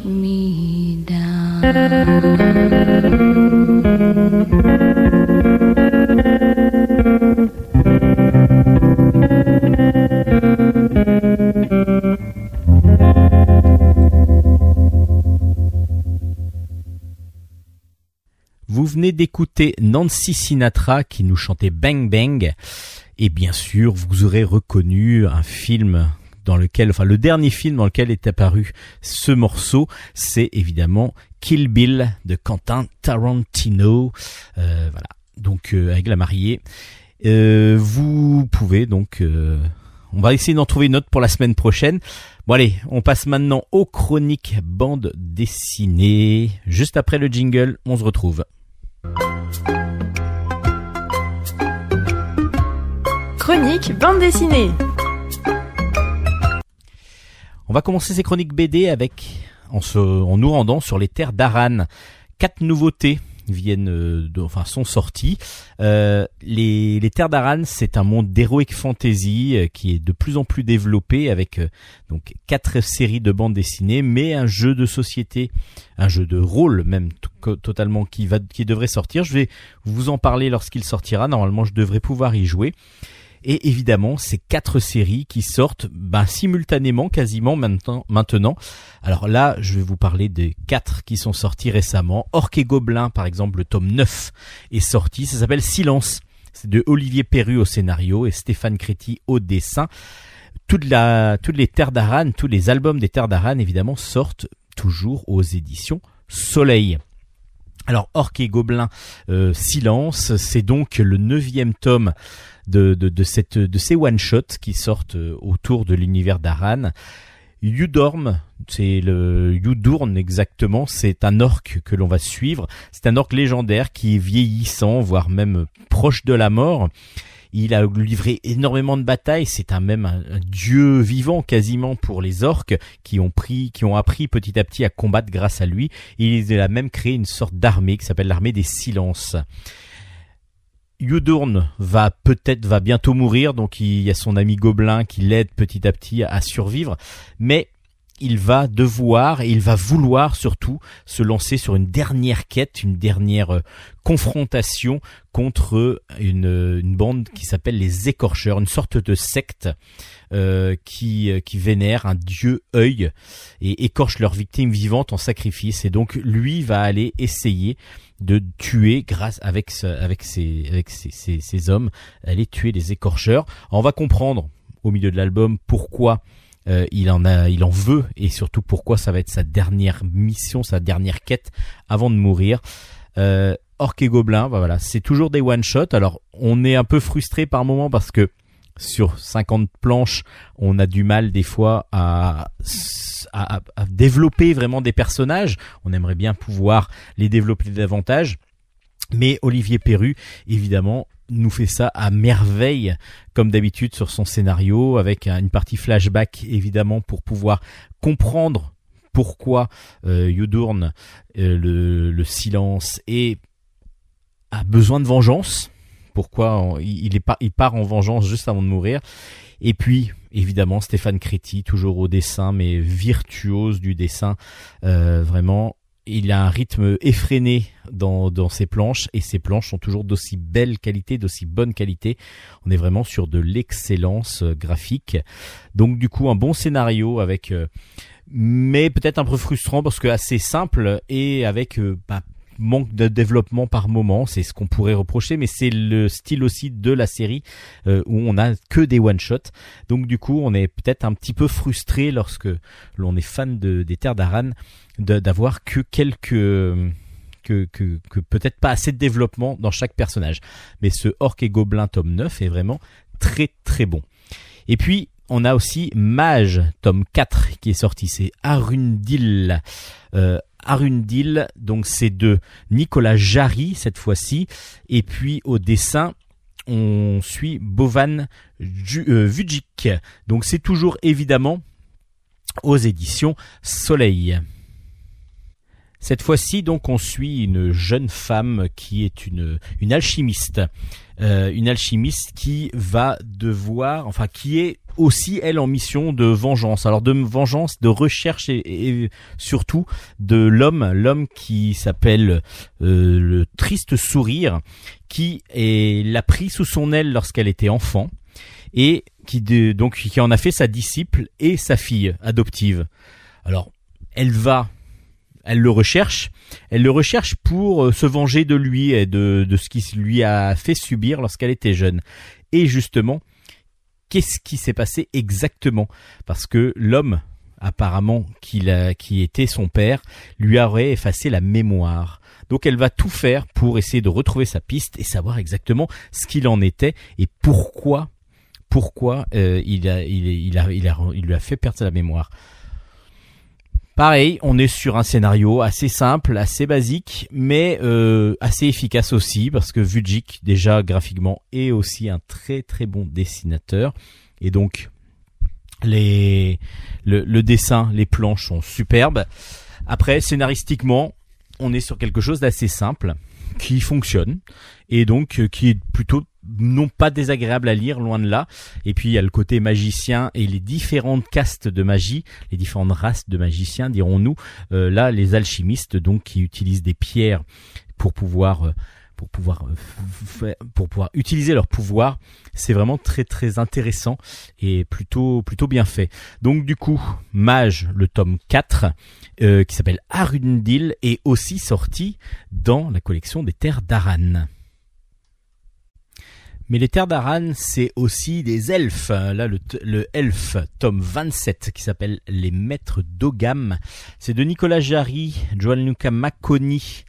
Vous venez d'écouter Nancy Sinatra qui nous chantait Bang Bang. Et bien sûr, vous aurez reconnu un film dans lequel, enfin, le dernier film dans lequel est apparu ce morceau, c'est évidemment Kill Bill de Quentin Tarantino. Euh, voilà. Donc, euh, avec la mariée. Euh, vous pouvez donc, on va essayer d'en trouver une autre pour la semaine prochaine. Bon allez, on passe maintenant aux chroniques bande dessinée. Juste après le jingle, on se retrouve. Chronique bande dessinée. On va commencer ces chroniques BD avec en, nous rendant sur les terres d'Aran. Quatre nouveautés viennent, euh, enfin sont sorties. Euh, les, terres d'Aran, c'est un monde d'heroic fantasy euh, qui est de plus en plus développé avec donc quatre séries de bandes dessinées, mais un jeu de société, un jeu de rôle même totalement qui va, qui devrait sortir. Je vais vous en parler lorsqu'il sortira. Normalement, je devrais pouvoir y jouer. Et évidemment, ces quatre séries qui sortent ben, simultanément, quasiment maintenant. Alors là, je vais vous parler des quatre qui sont sortis récemment. Orc et Gobelin, par exemple, le tome 9 est sorti. Ça s'appelle Silence. C'est de Olivier Perru au scénario et Stéphane Créti au dessin. Toute toutes les Terres d'Aran, tous les albums des Terres d'Aran, évidemment, sortent toujours aux éditions Soleil. Alors, Orc et Gobelin, euh, Silence, c'est donc le neuvième tome de, de, cette, de ces one-shots qui sortent euh, autour de l'univers d'Aran. Yudorm, c'est le Yudurn exactement, c'est un orc que l'on va suivre. C'est un orc légendaire qui est vieillissant, voire même proche de la mort. Il a livré énormément de batailles. C'est un même un, dieu vivant quasiment pour les orques qui ont pris, qui ont appris petit à petit à combattre grâce à lui. Il a même créé une sorte d'armée qui s'appelle l'armée des silences. Yudurn va peut-être va bientôt mourir, donc il y a son ami Gobelin qui l'aide petit à petit à survivre, mais il va devoir et il va vouloir surtout se lancer sur une dernière quête, une dernière euh, confrontation contre une, une bande qui s'appelle les écorcheurs, une sorte de secte euh, qui, euh, qui vénère un dieu œil et écorche leurs victimes vivantes en sacrifice. Et donc lui va aller essayer de tuer grâce avec avec ses avec ses, hommes, aller tuer les écorcheurs. On va comprendre au milieu de l'album pourquoi euh, il en a, il en veut et surtout pourquoi ça va être sa dernière mission, sa dernière quête avant de mourir. Euh, Orc et Gobelin, bah voilà, c'est toujours des one shot. Alors on est un peu frustré par moment parce que sur 50 planches, on a du mal des fois à, à, à- développer vraiment des personnages. On aimerait bien pouvoir les développer davantage. Mais Olivier Perru, évidemment, nous fait ça à merveille, comme d'habitude sur son scénario, avec un- une partie flashback, évidemment, pour pouvoir comprendre pourquoi euh, Yudurn, euh, le, le silence, et a besoin de vengeance. Pourquoi il est pas, il part en vengeance juste avant de mourir. Et puis, évidemment, Stéphane Créti, toujours au dessin, mais virtuose du dessin, euh, vraiment. Il a un rythme effréné dans, dans ses planches et ses planches sont toujours d'aussi belle qualité, d'aussi bonne qualité. On est vraiment sur de l'excellence euh, graphique. Donc du coup un bon scénario avec, euh, mais peut-être un peu frustrant parce que assez simple et avec euh, bah, manque de développement par moment. C'est ce qu'on pourrait reprocher, mais c'est le style aussi de la série euh, où on a que des one shots. Donc du coup on est peut-être un petit peu frustré lorsque l'on est fan de, des terres d'Aran d'avoir que quelques euh, que, que, que peut-être pas assez de développement dans chaque personnage. Mais ce Orc et Gobelin tome 9 est vraiment très très bon. Et puis, on a aussi Mage tome 4 qui est sorti. C'est Arundil. Euh, Arundel, donc c'est de Nicolas Jarry cette fois-ci, et puis au dessin on suit Bovan euh, Vujic. Donc c'est toujours évidemment aux éditions Soleil. Cette fois-ci, donc, on suit une jeune femme qui est une, une alchimiste. Euh, une alchimiste qui va devoir, enfin, qui est aussi, elle, en mission de vengeance. Alors, de vengeance, de recherche et, surtout de l'homme, l'homme qui s'appelle euh, le triste sourire, qui l'a pris sous son aile lorsqu'elle était enfant et qui, donc, qui en a fait sa disciple et sa fille adoptive. Alors, elle va elle le recherche. Elle le recherche pour euh, se venger de lui et de, de ce qu'il lui a fait subir lorsqu'elle était jeune. Et justement, qu'est-ce qui s'est passé exactement? Parce que l'homme, apparemment, qui, était son père, lui aurait effacé la mémoire. Donc elle va tout faire pour essayer de retrouver sa piste et savoir exactement ce qu'il en était et pourquoi pourquoi euh, il lui a fait perdre sa mémoire. Pareil, on est sur un scénario assez simple, assez basique, mais euh, assez efficace aussi, parce que Vujik, déjà graphiquement, est aussi un très très bon dessinateur. Et donc, les, le, dessin, les planches sont superbes. Après, scénaristiquement, on est sur quelque chose d'assez simple, qui fonctionne, et donc euh, qui est plutôt non pas désagréable à lire, loin de là. Et puis il y a le côté magicien et les différentes castes de magie, les différentes races de magiciens, dirons-nous. Euh, là, les alchimistes, donc qui utilisent des pierres pour pouvoir euh, pour pouvoir euh, pour pouvoir utiliser leur pouvoir, c'est vraiment très très intéressant et plutôt plutôt bien fait. Donc du coup, Mage, le tome 4 qui s'appelle Arundil est aussi sorti dans la collection des terres d'Aran. Mais les terres d'Aran, c'est aussi des elfes. Là, le, le elfe, tome 27, qui s'appelle Les Maîtres d'Ogam. C'est de Nicolas Jarry, Gianluca Macconi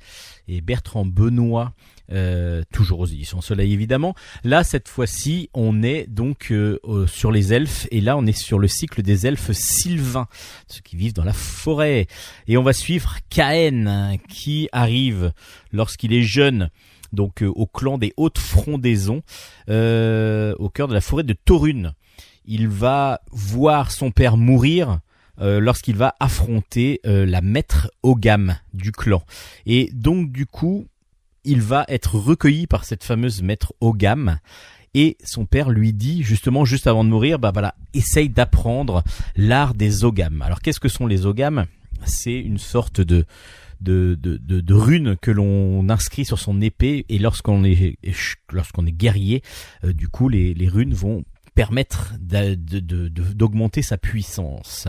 et Bertrand Benoît. Euh, toujours aux éditions Soleil évidemment. Là cette fois-ci on est donc euh, sur les elfes et là on est sur le cycle des elfes sylvains, ceux qui vivent dans la forêt. Et on va suivre Caen qui arrive lorsqu'il est jeune donc euh, au clan des hautes frondaisons, euh, au cœur de la forêt de Torune. Il va voir son père mourir. Euh, lorsqu'il va affronter la maître Ogam du clan. Et donc du coup, il va être recueilli par cette fameuse maître Ogam. Et son père lui dit justement juste avant de mourir, bah voilà, essaye d'apprendre l'art des Ogam. Alors qu'est-ce que sont les Ogam? C'est une sorte de de, runes que l'on inscrit sur son épée et lorsqu'on est lorsqu'on est guerrier, euh, du coup les, runes vont permettre d'augmenter sa puissance.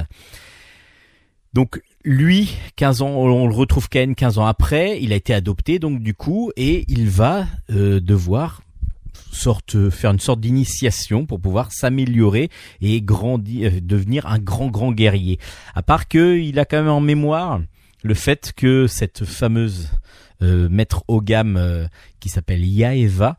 Donc lui, 15 ans, on le retrouve Ken 15 ans après, il a été adopté donc du coup et il va euh, devoir faire une sorte d'initiation pour pouvoir s'améliorer et grandir euh, devenir un grand grand guerrier. À part que il a quand même en mémoire fait que cette fameuse euh, maître Ogam euh, qui s'appelle Yaeva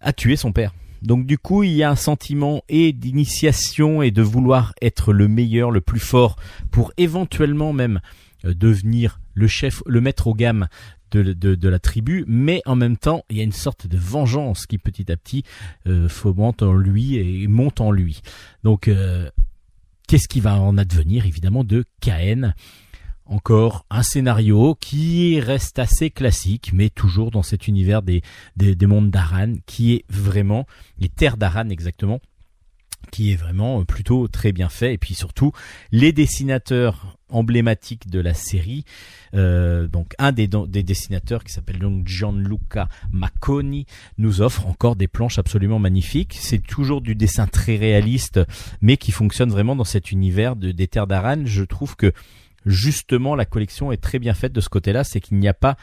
a tué son père. Donc du coup, il y a un sentiment et d'initiation et de vouloir être le meilleur, le plus fort pour éventuellement même euh, devenir le chef, le maître Ogam de, de, la tribu, mais en même temps, il y a une sorte de vengeance qui petit à petit fomente en lui et monte en lui. Donc, qu'est-ce qui va en advenir évidemment de Caen? Encore un scénario qui reste assez classique, mais toujours dans cet univers des, des, mondes d'Aran, qui est vraiment, les terres d'Aran exactement, qui est vraiment plutôt très bien fait. Et puis surtout, les dessinateurs emblématiques de la série, euh, donc un des, des dessinateurs qui s'appelle donc Gianluca Macconi, nous offre encore des planches absolument magnifiques. C'est toujours du dessin très réaliste, mais qui fonctionne vraiment dans cet univers de, des terres d'Aran. Je trouve que justement la collection est très bien faite de ce côté-là, c'est qu'il n'y a pas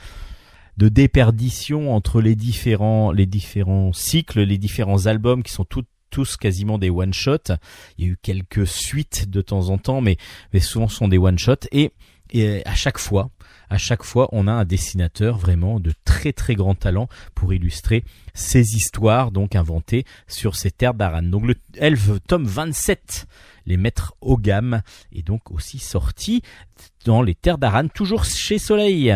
de déperdition entre les différents les différents cycles, les différents albums qui sont tous quasiment des one shot. Il y a eu quelques suites de temps en temps, mais mais souvent ce sont des one shot et et à chaque fois, à chaque fois, on a un dessinateur vraiment de très très grand talent pour illustrer ces histoires donc inventées sur ces terres d'Aran. Donc le Elf tome 27 les maîtres Ogam, est donc aussi sorti dans les terres d'Aran, toujours chez Soleil.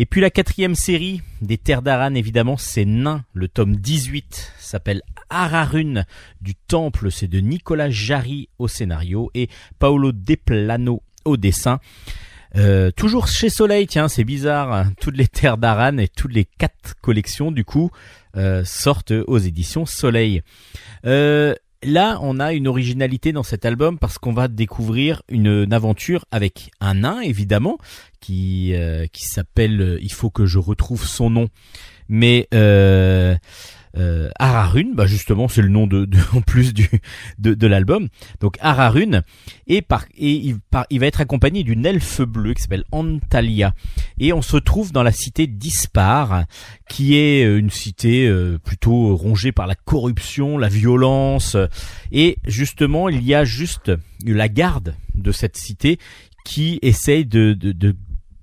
Et puis la quatrième série des Terres d'Aran, évidemment, c'est Nain. Le tome 18 s'appelle Ararun du Temple. C'est de Nicolas Jarry au scénario et Paolo Deplano au dessin. Euh, toujours chez Soleil, tiens, c'est bizarre. hein. Toutes les Terres d'Aran et toutes les quatre collections, du coup, euh, sortent aux éditions Soleil. Euh, Là, on a une originalité dans cet album parce qu'on va découvrir une, aventure avec un nain, évidemment, qui euh, qui s'appelle. euh, Il faut que je retrouve son nom, mais euh, euh, Ararun, bah justement, c'est le nom de, de- en plus du de, de l'album. Donc Ararun et par et il, par, il va être accompagné d'une elfe bleue qui s'appelle Antalya et on se trouve dans la cité d'Ispar qui est euh, une cité euh, plutôt rongée par la corruption, la violence et justement il y a juste la garde de cette cité qui essaye de, de, de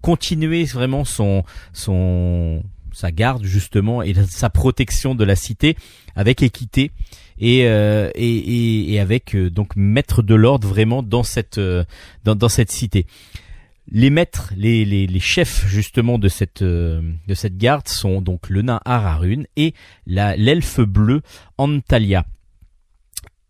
continuer vraiment son son sa garde justement et sa protection de la cité avec équité et euh, et, et, et avec euh, donc maître de l'ordre vraiment dans cette euh, dans, dans cette cité. Les maîtres, les, les, les chefs justement de cette euh, de cette garde sont donc le nain Ararun et la l'elfe bleu Antalya.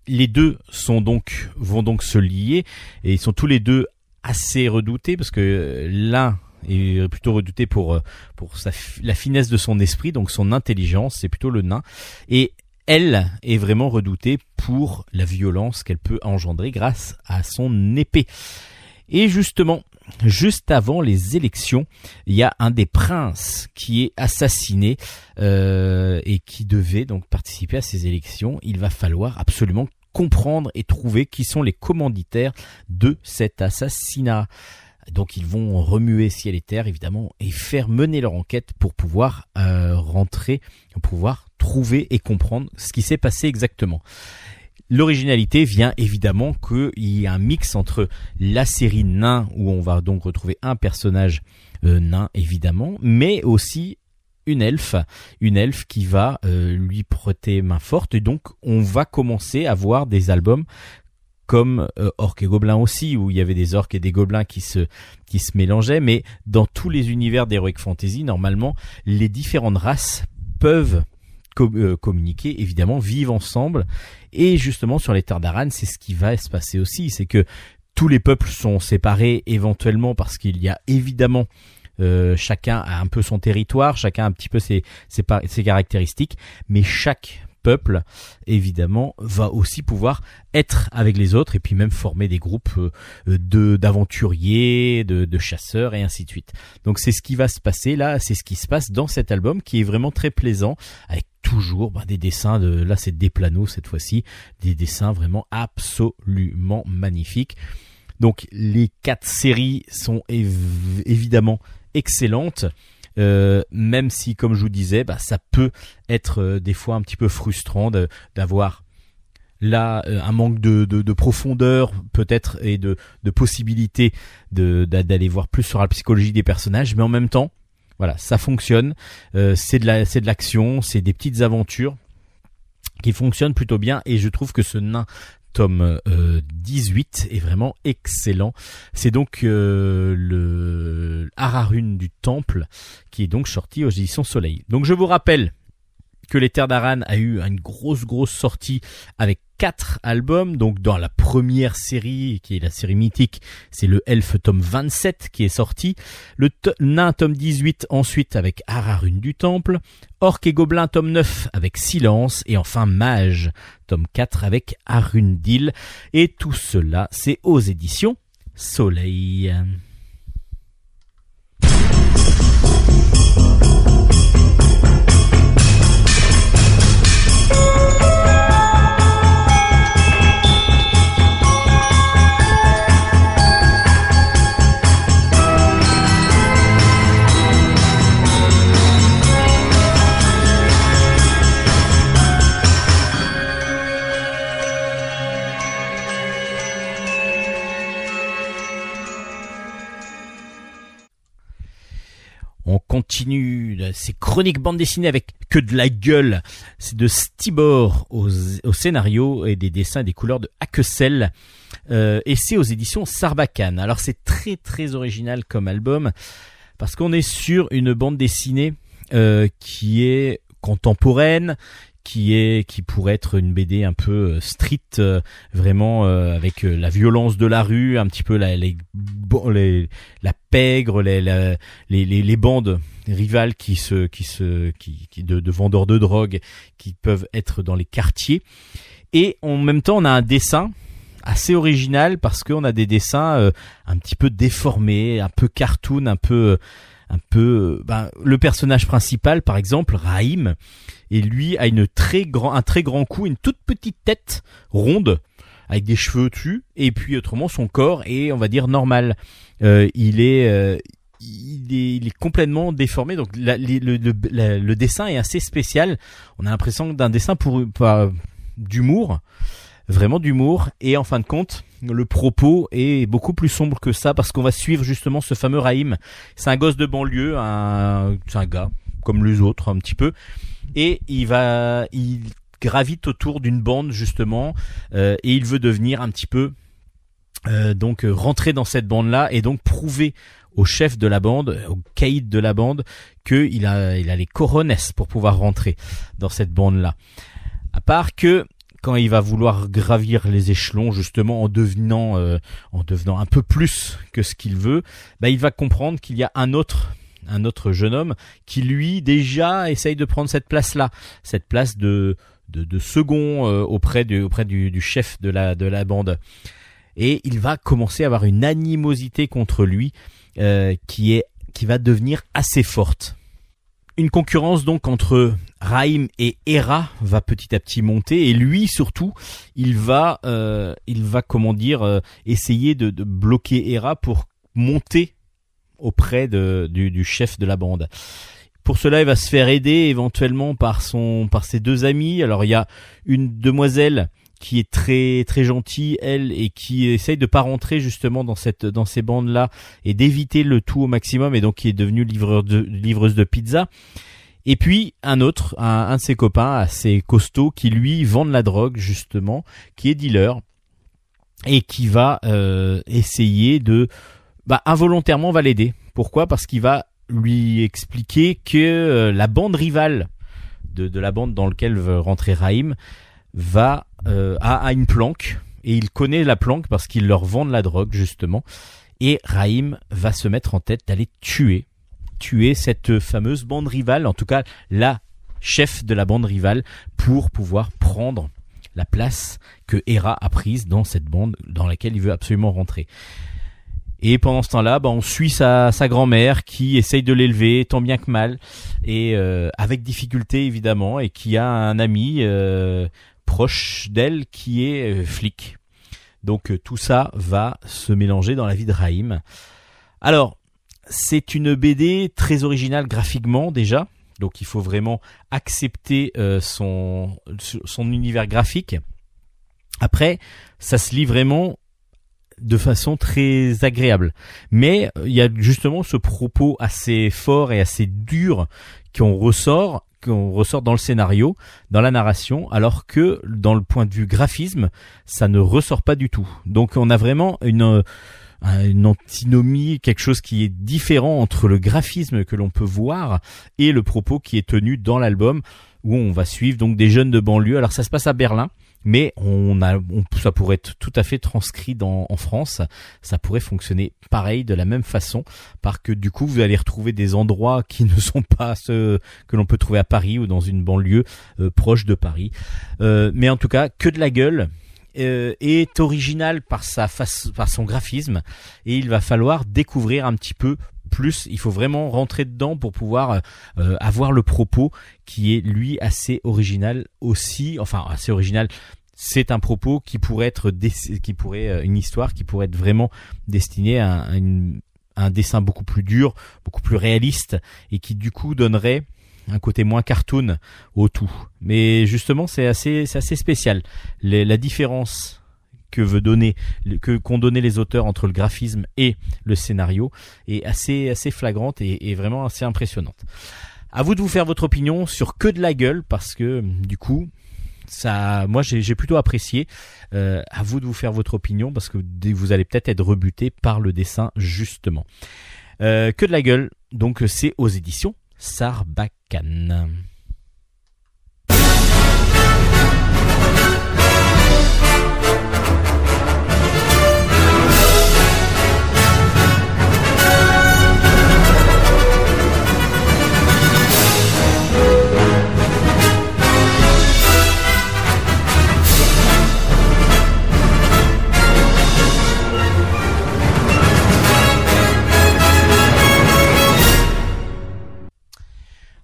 Les deux sont donc vont donc se lier et ils sont tous les deux assez redoutés parce que l'un est plutôt redouté pour euh, pour la finesse de son esprit donc son intelligence c'est plutôt le nain et elle est vraiment redoutée pour la violence qu'elle peut engendrer grâce à son épée. Et justement, juste avant les élections, il y a un des princes qui est assassiné euh, et qui devait donc participer à ces élections. Il va falloir absolument comprendre et trouver qui sont les commanditaires de cet assassinat. Donc ils vont remuer ciel et terre évidemment et faire mener leur enquête pour pouvoir euh, rentrer, pouvoir trouver et comprendre ce qui s'est passé exactement. L'originalité vient évidemment qu'il y a un mix entre la série Nain où on va donc retrouver un personnage euh, nain évidemment, mais aussi une elfe, une elfe qui va euh, lui prêter main forte et donc on va commencer à voir des albums comme euh, Orques et Gobelins aussi, où il y avait des orques et des gobelins qui se, mélangeaient, mais dans tous les univers d'Heroic Fantasy, normalement, les différentes races peuvent euh, communiquer, évidemment, vivre ensemble, et justement, sur les terres d'Aran, c'est ce qui va se passer aussi, c'est que tous les peuples sont séparés éventuellement parce qu'il y a évidemment euh, chacun a un peu son territoire, chacun a un petit peu ses caractéristiques, mais chaque peuple, évidemment, va aussi pouvoir être avec les autres et puis même former des groupes euh, de d'aventuriers, de, chasseurs et ainsi de suite. Donc c'est ce qui va se passer là, c'est ce qui se passe dans cet album qui est vraiment très plaisant avec toujours bah, des dessins de là c'est des planos cette fois-ci, des dessins vraiment absolument magnifiques. Donc les quatre séries sont év- évidemment excellentes. Euh, même si, comme je vous disais, bah, ça peut être euh, des fois un petit peu frustrant d'avoir là euh, un manque de, de, de profondeur peut-être et de, de possibilité d'aller voir plus sur la psychologie des personnages, mais en même temps, voilà, ça fonctionne. C'est de l'action, c'est des petites aventures qui fonctionnent plutôt bien, et je trouve que ce nain tome euh, 18 est vraiment excellent. C'est donc euh, le Ararune du Temple qui est donc sorti aux éditions Soleil. Donc je vous rappelle que les Terres d'Aran a eu une grosse grosse sortie avec quatre albums. Donc dans la première série, qui est la série mythique, c'est le Elfe tome 27 qui est sorti. Le Nain tome 18 ensuite avec Ararune du Temple. Orc et Gobelin tome 9 avec Silence. Et enfin Mage tome 4 avec Arundil. Et tout cela, c'est aux éditions Soleil. On continue ces chroniques bande dessinée avec que de la gueule. C'est de Stibor au, au, scénario et des dessins et des couleurs de Hakesel. Euh, et c'est aux éditions Sarbacane. Alors c'est très très original comme album parce qu'on est sur une bande dessinée euh, qui est contemporaine, qui est qui pourrait être une BD un peu euh, street euh, vraiment euh, avec la violence de la rue un petit peu la les, les la pègre les, les, les bandes rivales qui se qui se qui, qui de, de, vendeurs de drogue qui peuvent être dans les quartiers. Et en même temps on a un dessin assez original parce qu'on a des dessins un petit peu déformés un peu cartoon un peu un peu ben, le personnage principal par exemple Raïm et lui a une très grand un très grand cou une toute petite tête ronde avec des cheveux dessus et puis autrement son corps est on va dire normal euh, il est euh, il est, il est, complètement déformé, donc la, le, le, le, dessin est assez spécial. On a l'impression d'un dessin pour, pour d'humour, vraiment d'humour, et en fin de compte, le propos est beaucoup plus sombre que ça parce qu'on va suivre justement ce fameux Raïm. C'est un gosse de banlieue, un, c'est un gars comme les autres un petit peu, et il va, il gravite autour d'une bande justement, euh, et il veut devenir un petit peu euh, donc rentrer dans cette bande là et donc prouver au chef de la bande, au caïd de la bande, qu'il a, il a les corones pour pouvoir rentrer dans cette bande là. À part que quand il va vouloir gravir les échelons justement en devenant euh, en devenant un peu plus que ce qu'il veut, bah, il va comprendre qu'il y a un autre un autre jeune homme qui lui déjà essaye de prendre cette place là, cette place de de, second euh, auprès du chef de la de la bande. Et il va commencer à avoir une animosité contre lui euh, qui va devenir assez forte. Une concurrence donc entre Raïm et Hera va petit à petit monter et lui surtout il va euh, il va comment dire essayer de, de, bloquer Hera pour monter auprès de, du, chef de la bande. Pour cela, il va se faire aider éventuellement par son par ses deux amis. Alors il y a une demoiselle qui est très très gentille elle et qui essaye de pas rentrer justement dans cette dans ces bandes là et d'éviter le tout au maximum et donc qui est devenue livreur de livreuse de pizza et puis un autre un, un de ses copains assez costaud qui lui vend de la drogue justement qui est dealer et qui va euh, essayer de bah, involontairement va l'aider pourquoi? Parce qu'il va lui expliquer que euh, la bande rivale de, de la bande dans laquelle veut rentrer Raïm va euh, a, une planque et il connaît la planque parce qu'il leur vend de la drogue justement. Et Raïm va se mettre en tête d'aller tuer, tuer cette fameuse bande rivale, en tout cas la chef de la bande rivale, pour pouvoir prendre la place que Hera a prise dans cette bande dans laquelle il veut absolument rentrer. Et pendant ce temps-là, bah, on suit sa, grand-mère qui essaye de l'élever tant bien que mal et euh, avec difficulté évidemment et qui a un ami euh, proche d'elle qui est euh, flic. Donc tout ça va se mélanger dans la vie de Raïm. Alors, c'est une BD très originale graphiquement déjà, donc il faut vraiment accepter son, son univers graphique. Après, ça se lit vraiment de façon très agréable. Mais il y a justement ce propos assez fort et assez dur qu'on ressort qu'on ressort dans le scénario, dans la narration, alors que dans le point de vue graphisme, ça ne ressort pas du tout. Donc on a vraiment une euh, une antinomie, quelque chose qui est différent entre le graphisme que l'on peut voir et le propos qui est tenu dans l'album où on va suivre donc des jeunes de banlieue. Alors ça se passe à Berlin, mais on a, ça pourrait être tout à fait transcrit dans, en France. Ça pourrait fonctionner pareil, de la même façon, parce que du coup, vous allez retrouver des endroits qui ne sont pas ceux que l'on peut trouver à Paris ou dans une banlieue euh, proche de Paris. Euh, mais en tout cas, que de la gueule. Euh, est original par sa face, par son graphisme, et il va falloir découvrir un petit peu plus. Il faut vraiment rentrer dedans pour pouvoir euh, avoir le propos qui est lui assez original aussi. Enfin, assez original. C'est un propos qui pourrait être qui pourrait euh, une histoire qui pourrait être vraiment destinée à, un dessin beaucoup plus dur, beaucoup plus réaliste et qui du coup donnerait un côté moins cartoon au tout. Mais justement, c'est assez, c'est assez spécial. la différence que veut donner, que qu'ont donné les auteurs entre le graphisme et le scénario est assez assez flagrante et, vraiment assez impressionnante. À vous de vous faire votre opinion sur que de la gueule parce que du coup ça, moi j'ai plutôt apprécié. Euh, à vous de vous faire votre opinion parce que vous allez peut-être être rebuté par le dessin justement. Euh, que de la gueule, donc c'est aux éditions Sarbacane.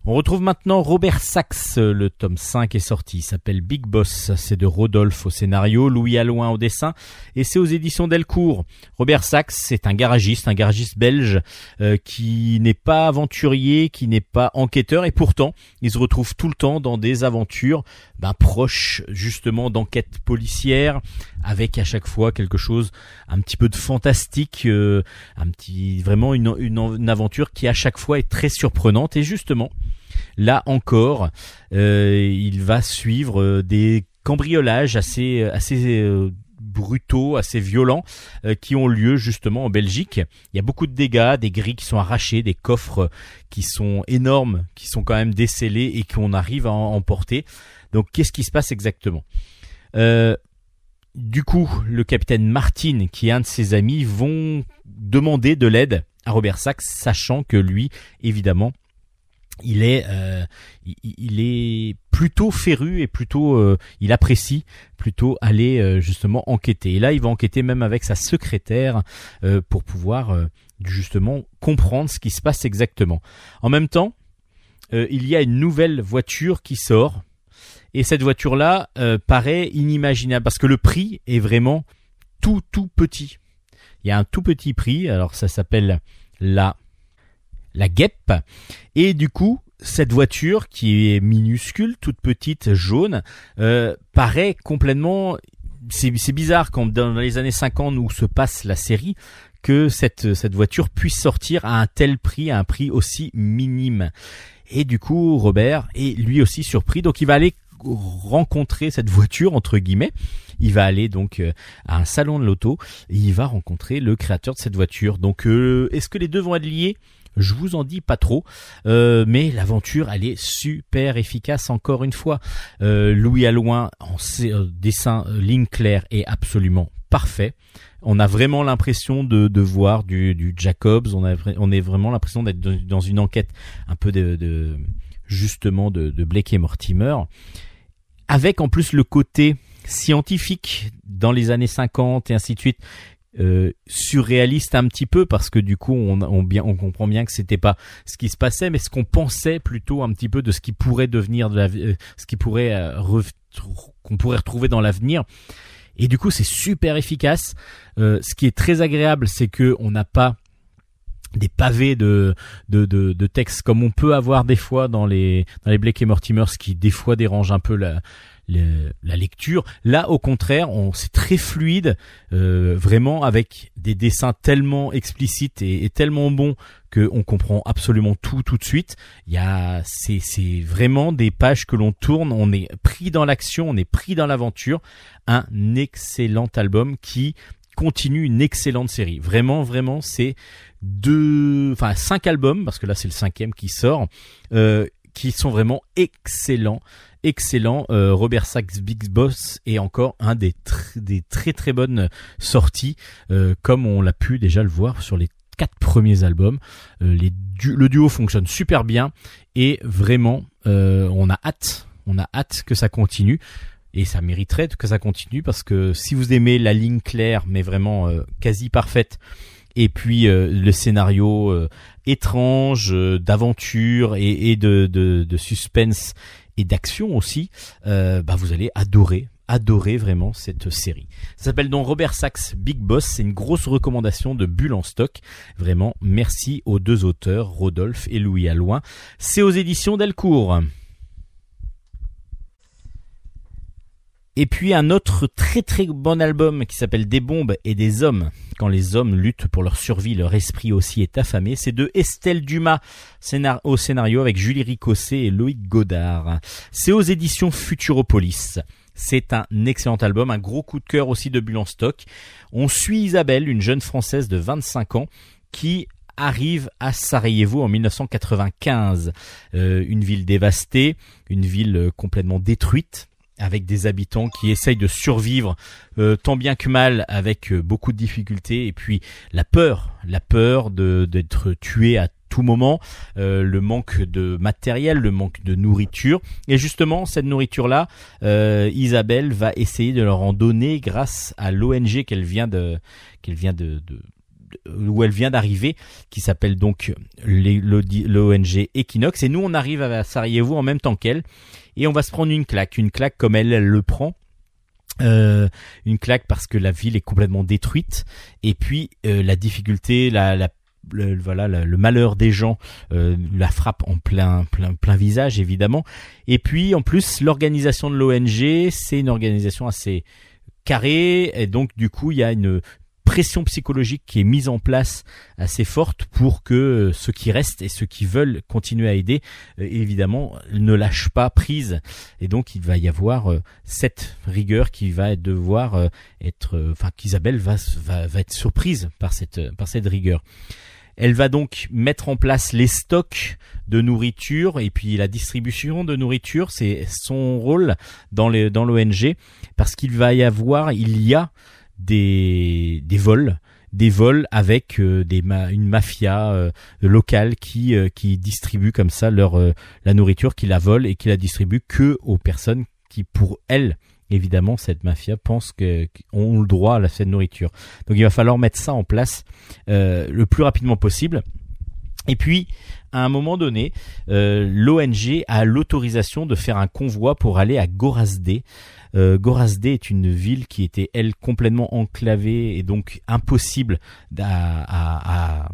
On retrouve maintenant Robert Sachs, le tome 5 est sorti, il s'appelle Big Boss, c'est de Rodolphe au scénario, Louis Alloin au dessin, et c'est aux éditions Delcourt. Robert Sachs, c'est un garagiste, un garagiste belge, euh, qui n'est pas aventurier, qui n'est pas enquêteur, et pourtant, il se retrouve tout le temps dans des aventures ben, proches justement d'enquêtes policières, avec à chaque fois quelque chose un petit peu de fantastique, euh, un petit vraiment une, une aventure qui à chaque fois est très surprenante, et justement, Là encore, euh, il va suivre euh, des cambriolages assez assez euh, brutaux, assez violents, qui ont lieu justement en Belgique. Il y a beaucoup de dégâts, des grilles qui sont arrachées, des coffres qui sont énormes, qui sont quand même décellés et qu'on arrive à emporter. Donc qu'est-ce qui se passe exactement? Du coup, le capitaine Martin, qui est un de ses amis, vont demander de l'aide à Robert Sachs, sachant que lui, évidemment, il est euh, il, est plutôt féru et plutôt euh, il apprécie plutôt aller euh, justement enquêter. Et là il va enquêter même avec sa secrétaire pour pouvoir justement comprendre ce qui se passe exactement. En même temps il y a une nouvelle voiture qui sort. Et cette voiture là paraît inimaginable parce que le prix est vraiment tout tout petit. Il y a un tout petit prix. Alors ça s'appelle la la guêpe. Et du coup, cette voiture qui est minuscule, toute petite, jaune, euh, paraît complètement... C'est bizarre quand dans les années 50 où se passe la série que cette, cette voiture puisse sortir à un tel prix, à un prix aussi minime. Et du coup, Robert est lui aussi surpris, donc il va aller rencontrer cette voiture entre guillemets. Il va aller donc euh, à un salon de l'auto et il va rencontrer le créateur de cette voiture. Donc euh, est-ce que les deux vont être liés? Je vous en dis pas trop, euh, mais l'aventure elle est super efficace encore une fois. Euh, Louis Alloin en euh, dessin ligne claire est absolument parfait. On a vraiment l'impression de, voir du, Jacobs. On a on est vraiment l'impression d'être dans une enquête un peu de, justement de, de Blake et Mortimer, avec en plus le côté scientifique dans les années 50 et ainsi de suite euh, surréaliste un petit peu parce que du coup on, on, bien, on comprend bien que c'était pas ce qui se passait mais ce qu'on pensait plutôt un petit peu de ce qui pourrait devenir de la, euh, ce qui pourrait euh, qu'on pourrait retrouver dans l'avenir. Et du coup c'est super efficace. Ce qui est très agréable c'est que on n'a pas des pavés de, de, de, de texte comme on peut avoir des fois dans les dans les Blake et Mortimer ce qui des fois dérange un peu la, la lecture. Là, au contraire, on c'est très fluide, euh, vraiment avec des dessins tellement explicites et, tellement bons que on comprend absolument tout tout de suite. Il y a c'est c'est vraiment des pages que l'on tourne, on est pris dans l'action, on est pris dans l'aventure. Un excellent album qui continue une excellente série. Vraiment, vraiment, c'est deux, enfin cinq albums parce que là c'est le cinquième qui sort, euh, qui sont vraiment excellents excellent. Euh, Robert Sachs Big Boss est encore un des, des très très bonnes sorties, euh, comme on l'a pu déjà le voir sur les quatre premiers albums. Euh, le duo fonctionne super bien et vraiment on a hâte, on a hâte que ça continue. Et ça mériterait que ça continue parce que si vous aimez la ligne claire mais vraiment quasi parfaite et puis le scénario étrange d'aventure et, de, de, de, suspense et d'action aussi, euh, bah vous allez adorer adorer vraiment cette série. Ça s'appelle donc Robert Sachs Big Boss, c'est une grosse recommandation de Bulle en stock. Vraiment, merci aux deux auteurs, Rodolphe et Louis Alloin. C'est aux éditions Delcourt. Et puis un autre très très bon album qui s'appelle Des bombes et des hommes, quand les hommes luttent pour leur survie, leur esprit aussi est affamé. C'est de Estelle Dumas au scénario avec Julie Ricossé et Loïc Godard. C'est aux éditions Futuropolis. C'est un excellent album, un gros coup de cœur aussi de Bulle stock. On suit Isabelle, une jeune française de 25 ans qui arrive à Sarajevo en 1995. Euh, une ville dévastée, une ville euh, complètement détruite avec des habitants qui essayent de survivre euh, tant bien que mal avec beaucoup de difficultés et puis la peur, la peur de d'être tué à tout moment, le manque de matériel, le manque de nourriture. Et justement, cette nourriture-là, Isabelle va essayer de leur en donner grâce à l'ONG qu'elle vient de qu'elle vient de, où elle vient d'arriver, qui s'appelle donc l'ONG Equinox. Et nous, on arrive à Sarajevo en même temps qu'elle, et on va se prendre une claque, une claque comme elle, elle le prend. Euh, une claque parce que la ville est complètement détruite. Et puis euh, la difficulté, la, la le, voilà le, malheur des gens euh, la frappe en plein plein plein visage évidemment. Et puis en plus l'organisation de l'ONG c'est une organisation assez carrée. Et donc du coup il y a une pression psychologique qui est mise en place assez forte pour que euh, ceux qui restent et ceux qui veulent continuer à aider, euh, évidemment, ne lâchent pas prise. Et donc, il va y avoir euh, cette rigueur qui va devoir être, enfin, qu'Isabelle va, va, va être surprise par cette, par cette rigueur. Elle va donc mettre en place les stocks de nourriture et puis la distribution de nourriture, c'est son rôle dans l'ONG parce qu'il va y avoir, il y a des, des vols des vols avec euh, des une mafia euh, locale qui euh, qui distribue comme ça leur la nourriture qui la vole et qui la distribue que aux personnes qui pour elles évidemment cette mafia pense que ont le droit à cette nourriture. Donc il va falloir mettre ça en place le plus rapidement possible. Et puis à un moment donné, l'ONG a l'autorisation de faire un convoi pour aller à Gorazde, euh, Gorazde est une ville qui était elle complètement enclavée et donc impossible à,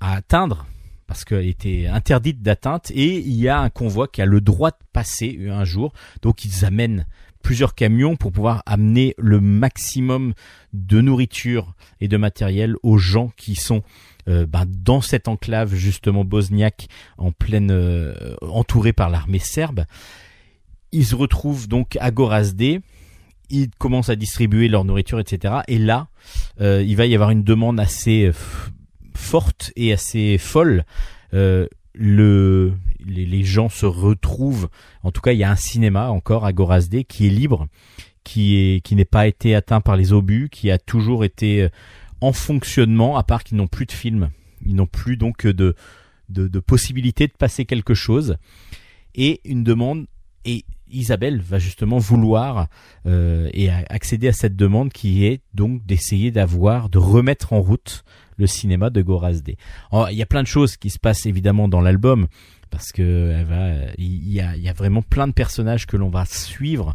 atteindre parce qu'elle était interdite d'atteinte et il y a un convoi qui a le droit de passer un jour. Donc ils amènent plusieurs camions pour pouvoir amener le maximum de nourriture et de matériel aux gens qui sont euh, ben, dans cette enclave justement bosniaque en pleine euh, entourée par l'armée serbe. Ils se retrouvent donc à Gorazde. Ils commencent à distribuer leur nourriture, etc. Et là, euh, il va y avoir une demande assez forte et assez folle. Le, les, gens se retrouvent. En tout cas, il y a un cinéma encore à Gorazde qui est libre, qui n'est pas été atteint par les obus, qui a toujours été en fonctionnement, à part qu'ils n'ont plus de films. Ils n'ont plus donc de, de, possibilité de passer quelque chose. Et une demande et Isabelle va justement vouloir euh, et accéder à cette demande qui est donc d'essayer d'avoir, de remettre en route le cinéma de Gorazde. il y a plein de choses qui se passent évidemment dans l'album parce que elle va, il y a, il y a vraiment plein de personnages que l'on va suivre.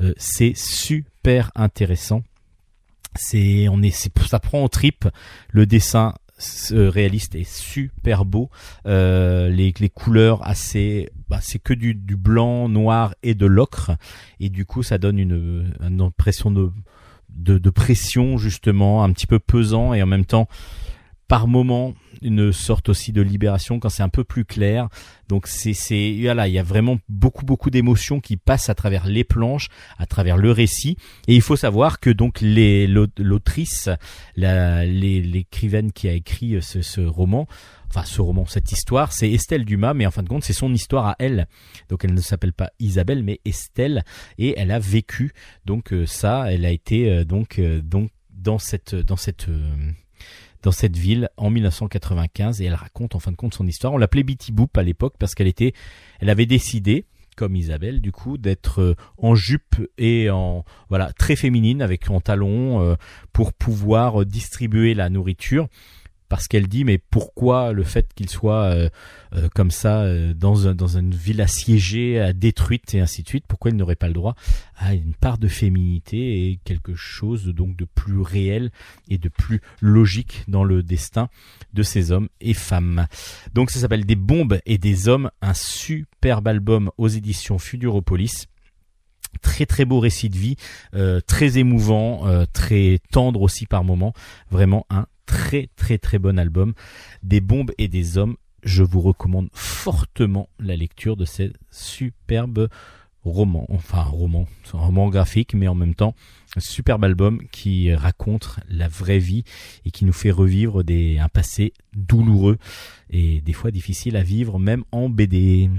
Euh, c'est super intéressant. C'est, on est, ça prend en trip. Le dessin réaliste est super beau. Euh, les, les, couleurs assez, bah, c'est que du, blanc, noir et de l'ocre, et du coup ça donne une, impression de, de, pression justement, un petit peu pesant et en même temps par moment une sorte aussi de libération quand c'est un peu plus clair. Donc c'est c'est voilà, il y a vraiment beaucoup beaucoup d'émotions qui passent à travers les planches, à travers le récit. Et il faut savoir que donc les l'autrice, l'écrivaine qui a écrit euh, ce, ce roman, enfin ce roman, cette histoire, c'est Estelle Dumas, mais en fin de compte, c'est son histoire à elle. Donc elle ne s'appelle pas Isabelle, mais Estelle, et elle a vécu donc euh, ça. Elle a été euh, donc donc dans cette dans cette dans cette ville en 1995 et elle raconte en fin de compte son histoire. On l'appelait Bitty Boop à l'époque parce qu'elle était, elle avait décidé comme Isabelle du coup d'être euh, en jupe et en voilà très féminine avec en talons euh, pour pouvoir distribuer la nourriture parce qu'elle dit mais pourquoi le fait qu'il soit euh, euh, comme ça euh, dans, une ville assiégée, détruite et ainsi de suite, pourquoi il n'aurait pas le droit à une part de féminité et quelque chose donc de plus réel et de plus logique dans le destin de ces hommes et femmes. Donc ça s'appelle Des bombes et des hommes, un superbe album aux éditions Futuropolis Très très beau récit de vie, très émouvant, très tendre aussi par moments. Vraiment un très très très bon album. Des bombes et des hommes. Je vous recommande fortement la lecture de ces superbes romans. Enfin roman, un roman graphique, mais en même temps un superbe album qui raconte la vraie vie et qui nous fait revivre des, un passé douloureux et des fois difficile à vivre même en BD.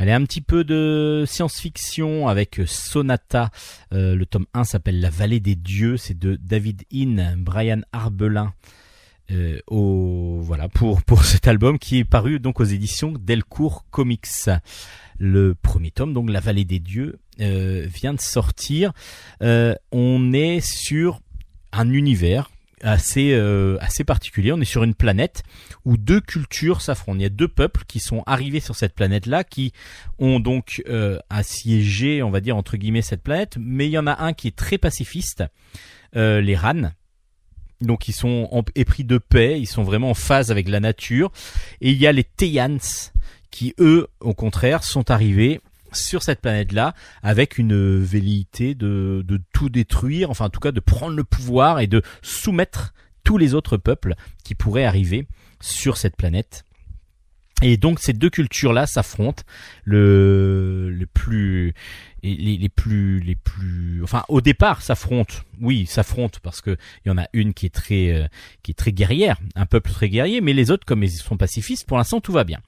Allez, un petit peu de science-fiction avec Sonata. Euh, le tome 1 s'appelle La vallée des dieux. C'est de David In, Brian Arbelin. Euh, voilà, pour, cet album qui est paru donc aux éditions Delcourt Comics. Le premier tome, donc La vallée des dieux, euh, vient de sortir. On est sur un univers assez euh, assez particulier. On est sur une planète où deux cultures s'affrontent. Il y a deux peuples qui sont arrivés sur cette planète-là, qui ont donc euh, assiégé, on va dire entre guillemets, cette planète. Mais il y en a un qui est très pacifiste, euh, les Ran. Donc ils sont épris de paix, ils sont vraiment en phase avec la nature. Et il y a les Teyans qui eux, au contraire, sont arrivés sur cette planète-là avec une velléité de, de tout détruire, enfin en tout cas de prendre le pouvoir et de soumettre tous les autres peuples qui pourraient arriver sur cette planète. Et donc ces deux cultures-là s'affrontent. Le, le plus, les, les plus, les plus, enfin au départ s'affrontent. Oui, s'affrontent parce que il y en a une qui est très, euh, qui est très guerrière, un peuple très guerrier, mais les autres comme ils sont pacifistes, pour l'instant tout va bien.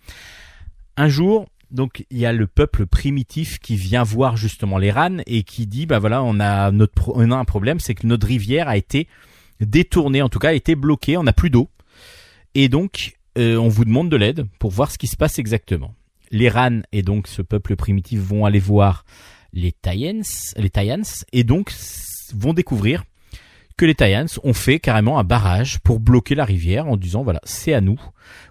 Un jour, donc il y a le peuple primitif qui vient voir justement les Ran et qui dit bah voilà on a notre un problème c'est que notre rivière a été détournée en tout cas a été bloquée on n'a plus d'eau et donc euh, on vous demande de l'aide pour voir ce qui se passe exactement. Les Ran et donc ce peuple primitif vont aller voir les Tayans les Tayans et donc vont découvrir que les Tayans ont fait carrément un barrage pour bloquer la rivière en disant voilà c'est à nous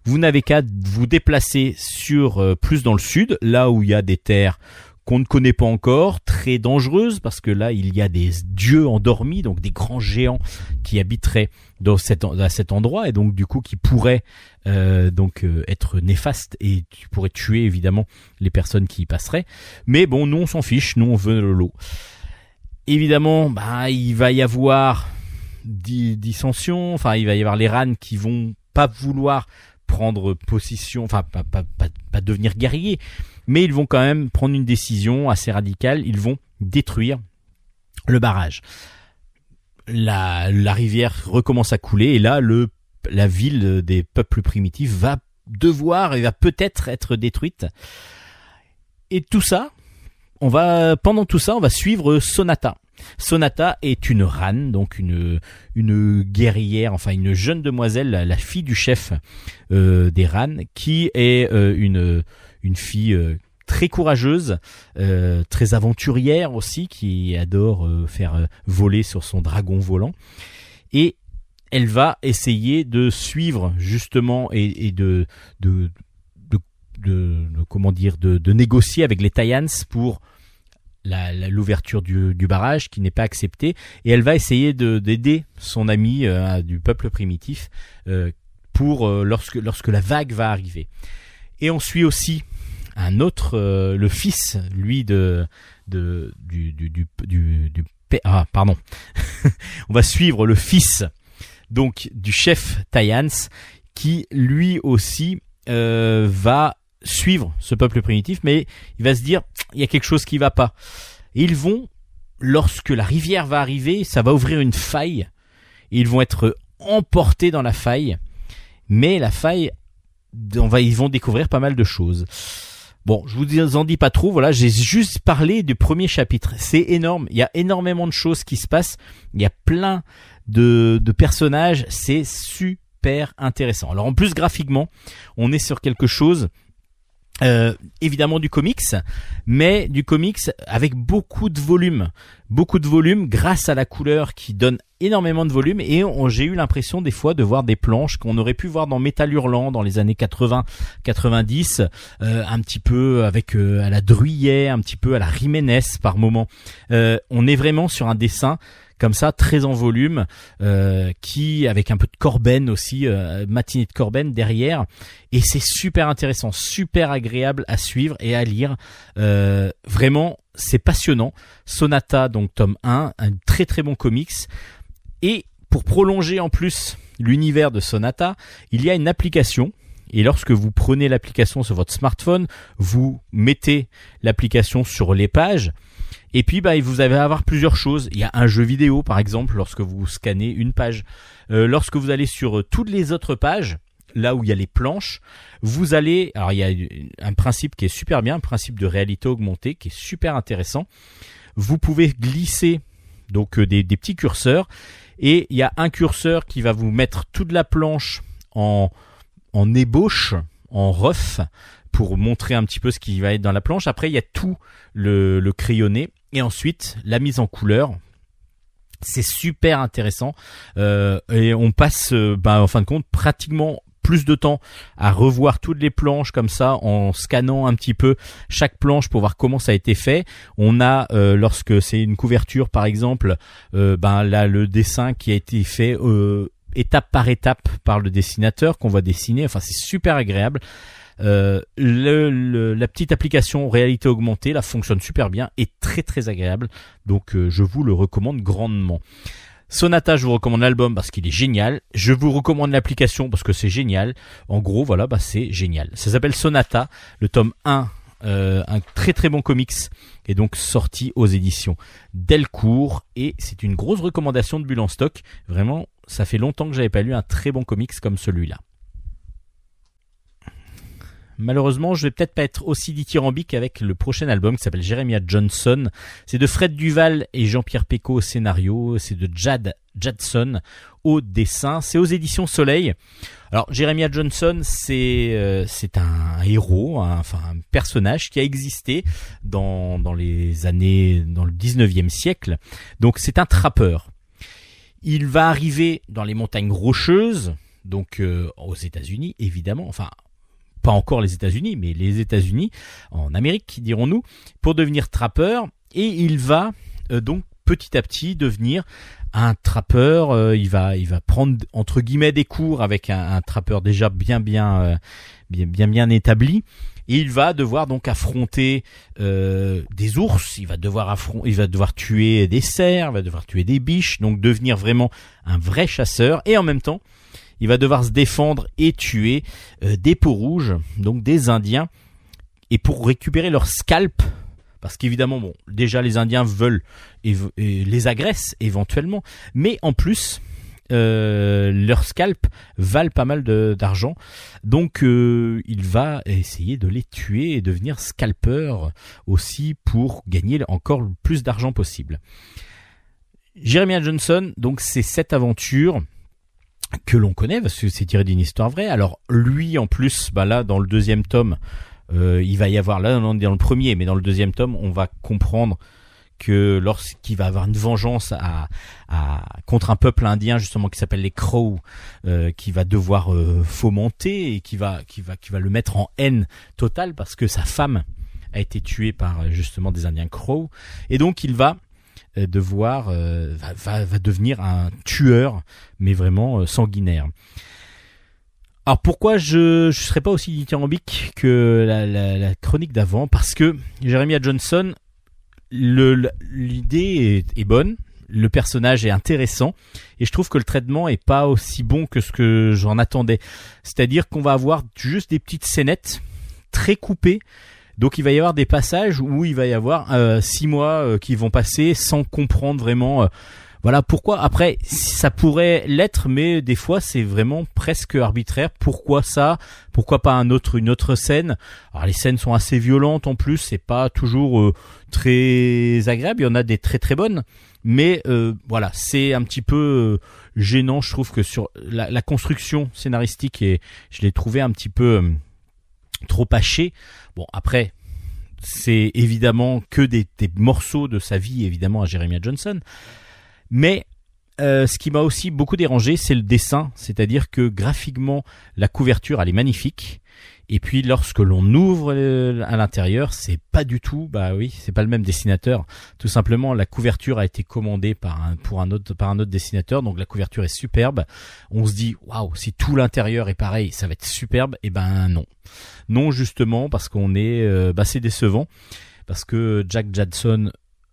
vous n'avez qu'à vous déplacer sur euh, plus dans le sud, là où il y a des terres qu'on ne connaît pas encore, très dangereuses parce que là il y a des dieux endormis, donc des grands géants qui habiteraient dans cet, à cet endroit et donc du coup qui pourraient euh, donc euh, être néfastes et tu pourrais tuer évidemment les personnes qui y passeraient. Mais bon, nous on s'en fiche, nous on veut l'eau. Évidemment, bah il va y avoir di- dissension, enfin il va y avoir les rans qui vont pas vouloir prendre position, enfin pas, pas devenir guerriers, mais ils vont quand même prendre une décision assez radicale, ils vont détruire le barrage. La, la rivière recommence à couler et là le, la ville des peuples primitifs va devoir et va peut-être être détruite. Et tout ça, on va pendant tout ça, on va suivre Sonata. Sonata est une Ran, donc une une guerrière, enfin une jeune demoiselle, la, fille du chef euh, des Ran, qui est euh, une une fille euh, très courageuse, très aventurière aussi, qui adore faire voler sur son dragon volant, et elle va essayer de suivre justement et, et de, de, de, de- comment dire de, négocier avec les Tayans pour l'ouverture du, barrage qui n'est pas acceptée et elle va essayer de d'aider son ami euh, du peuple primitif euh, pour euh, lorsque lorsque la vague va arriver. Et on suit aussi un autre le fils lui de de du du du, ah pardon. on va suivre le fils donc du chef Tayans qui lui aussi va suivre ce peuple primitif mais il va se dire il y a quelque chose qui va pas. Ils vont, lorsque la rivière va arriver, ça va ouvrir une faille. Ils vont être emportés dans la faille. Mais la faille, on va, ils vont découvrir pas mal de choses. Bon, je vous en dis pas trop. Voilà, j'ai juste parlé du premier chapitre. C'est énorme. Il y a énormément de choses qui se passent. Il y a plein de personnages. C'est super intéressant. Alors en plus graphiquement, on est sur quelque chose euh, évidemment du comics, mais du comics avec beaucoup de volume, beaucoup de volume grâce à la couleur qui donne énormément de volume et j'ai eu l'impression des fois de voir des planches qu'on aurait pu voir dans Metal Hurlant dans les années 80 90 euh, un petit peu avec euh, à la Druyet un petit peu à la Jiménez par moment. On est vraiment sur un dessin comme ça, très en volume, euh, qui avec un peu de Corben aussi, euh, matinée de Corben derrière, et c'est super intéressant, super agréable à suivre et à lire. Euh, vraiment, c'est passionnant. Sonata, donc tome 1, un très très bon comics. Et pour prolonger en plus l'univers de Sonata, il y a une application et lorsque vous prenez l'application sur votre smartphone, vous mettez l'application sur les pages et puis, bah, vous allez avoir plusieurs choses. Il y a un jeu vidéo, par exemple, lorsque vous scannez une page. Euh, lorsque vous allez sur euh, toutes les autres pages, là où il y a les planches, vous allez. Alors, il y a un principe qui est super bien, un principe de réalité augmentée qui est super intéressant. Vous pouvez glisser donc euh, des, des petits curseurs, et il y a un curseur qui va vous mettre toute la planche en en ébauche, en rough, pour montrer un petit peu ce qui va être dans la planche. Après, il y a tout le, crayonné et ensuite la mise en couleur. C'est super intéressant euh, et on passe, euh, bah, en fin de compte, pratiquement plus de temps à revoir toutes les planches comme ça en scannant un petit peu chaque planche pour voir comment ça a été fait. On a euh, lorsque c'est une couverture par exemple, ben là le dessin qui a été fait étape par étape par le dessinateur qu'on va dessiner. Enfin c'est super agréable. Euh, la petite application réalité augmentée la fonctionne super bien et très très agréable. Donc euh, je vous le recommande grandement. Sonata, je vous recommande l'album parce qu'il est génial. Je vous recommande l'application parce que c'est génial. En gros, voilà, bah c'est génial. Ça s'appelle Sonata, le tome 1, euh, un très très bon comics est donc sorti aux éditions Delcourt et c'est une grosse recommandation de Bulle en stock. Vraiment, ça fait longtemps que j'avais pas lu un très bon comics comme celui-là. Malheureusement, je vais peut-être pas être aussi dithyrambique avec le prochain album qui s'appelle Jeremiah Johnson. C'est de Fred Duval et Jean-Pierre Pecot au scénario. C'est de Jad Jadson au dessin. C'est aux éditions Soleil. Alors Jeremiah Johnson, c'est euh, un héros, enfin un personnage qui a existé dans dans les années dans le 19e siècle. Donc c'est un trappeur. Il va arriver dans les montagnes rocheuses, donc euh, aux États-Unis évidemment, enfin pas encore les États-Unis, mais les États-Unis, en Amérique, dirons-nous, pour devenir trappeur. Et il va euh, donc petit à petit devenir un trappeur. Euh, il va, il va prendre entre guillemets des cours avec un, trappeur déjà bien, bien, euh, bien, bien, établi. Et il va devoir donc affronter des ours, il va devoir affronter, il va devoir tuer des cerfs, il va devoir tuer des biches, donc devenir vraiment un vrai chasseur. Et en même temps, il va devoir se défendre et tuer euh, des peaux rouges, donc des Indiens, et pour récupérer leur scalp, parce qu'évidemment, bon, déjà les Indiens veulent et, les agressent éventuellement, mais en plus, euh, leur scalp valent pas mal d'argent. Donc euh, il va essayer de les tuer et devenir scalper aussi pour gagner encore le plus d'argent possible. Jeremiah Johnson, donc c'est cette aventure que l'on connaît parce que c'est tiré d'une histoire vraie. Alors lui en plus, bah là dans le deuxième tome, euh, il va y avoir là dans le premier, mais dans le deuxième tome, on va comprendre que lorsqu'il va avoir une vengeance à, à, contre un peuple indien justement qui s'appelle les Crows, euh, qui va devoir euh, fomenter et qui va qui va qui va le mettre en haine totale parce que sa femme a été tuée par justement des Indiens Crows et donc il va euh, devoir euh, va, va, devenir un tueur, mais vraiment euh, sanguinaire. Alors pourquoi je ne serais pas aussi dithyrambique que la, chronique d'avant? Parce que Jeremiah Johnson, l'idée est, est, bonne, le personnage est intéressant, et je trouve que le traitement est pas aussi bon que ce que j'en attendais. C'est-à-dire qu'on va avoir juste des petites scénettes très coupées donc il va y avoir des passages où il va y avoir euh, six mois euh, qui vont passer sans comprendre vraiment. Euh, voilà pourquoi. Après, ça pourrait l'être, mais des fois c'est vraiment presque arbitraire. Pourquoi ça? Pourquoi pas un autre, une autre scène? Alors les scènes sont assez violentes en plus. C'est pas toujours euh, très agréable. Il y en a des très très bonnes, mais voilà, c'est un petit peu gênant. Je trouve que sur la, la construction scénaristique, et je l'ai trouvé un petit peu trop haché. Bon après, c'est évidemment que des, morceaux de sa vie, évidemment, à Jeremiah Johnson. Mais euh, ce qui m'a aussi beaucoup dérangé, c'est le dessin, c'est-à-dire que graphiquement, la couverture, elle est magnifique. Et puis lorsque l'on ouvre à l'intérieur, c'est pas du tout, bah oui, c'est pas le même dessinateur. Tout simplement, la couverture a été commandée par un pour un autre par un autre dessinateur, donc la couverture est superbe. On se dit waouh, si tout l'intérieur est pareil, ça va être superbe. Et ben non, non justement parce qu'on est, euh, bah c'est décevant parce que Jack Jadson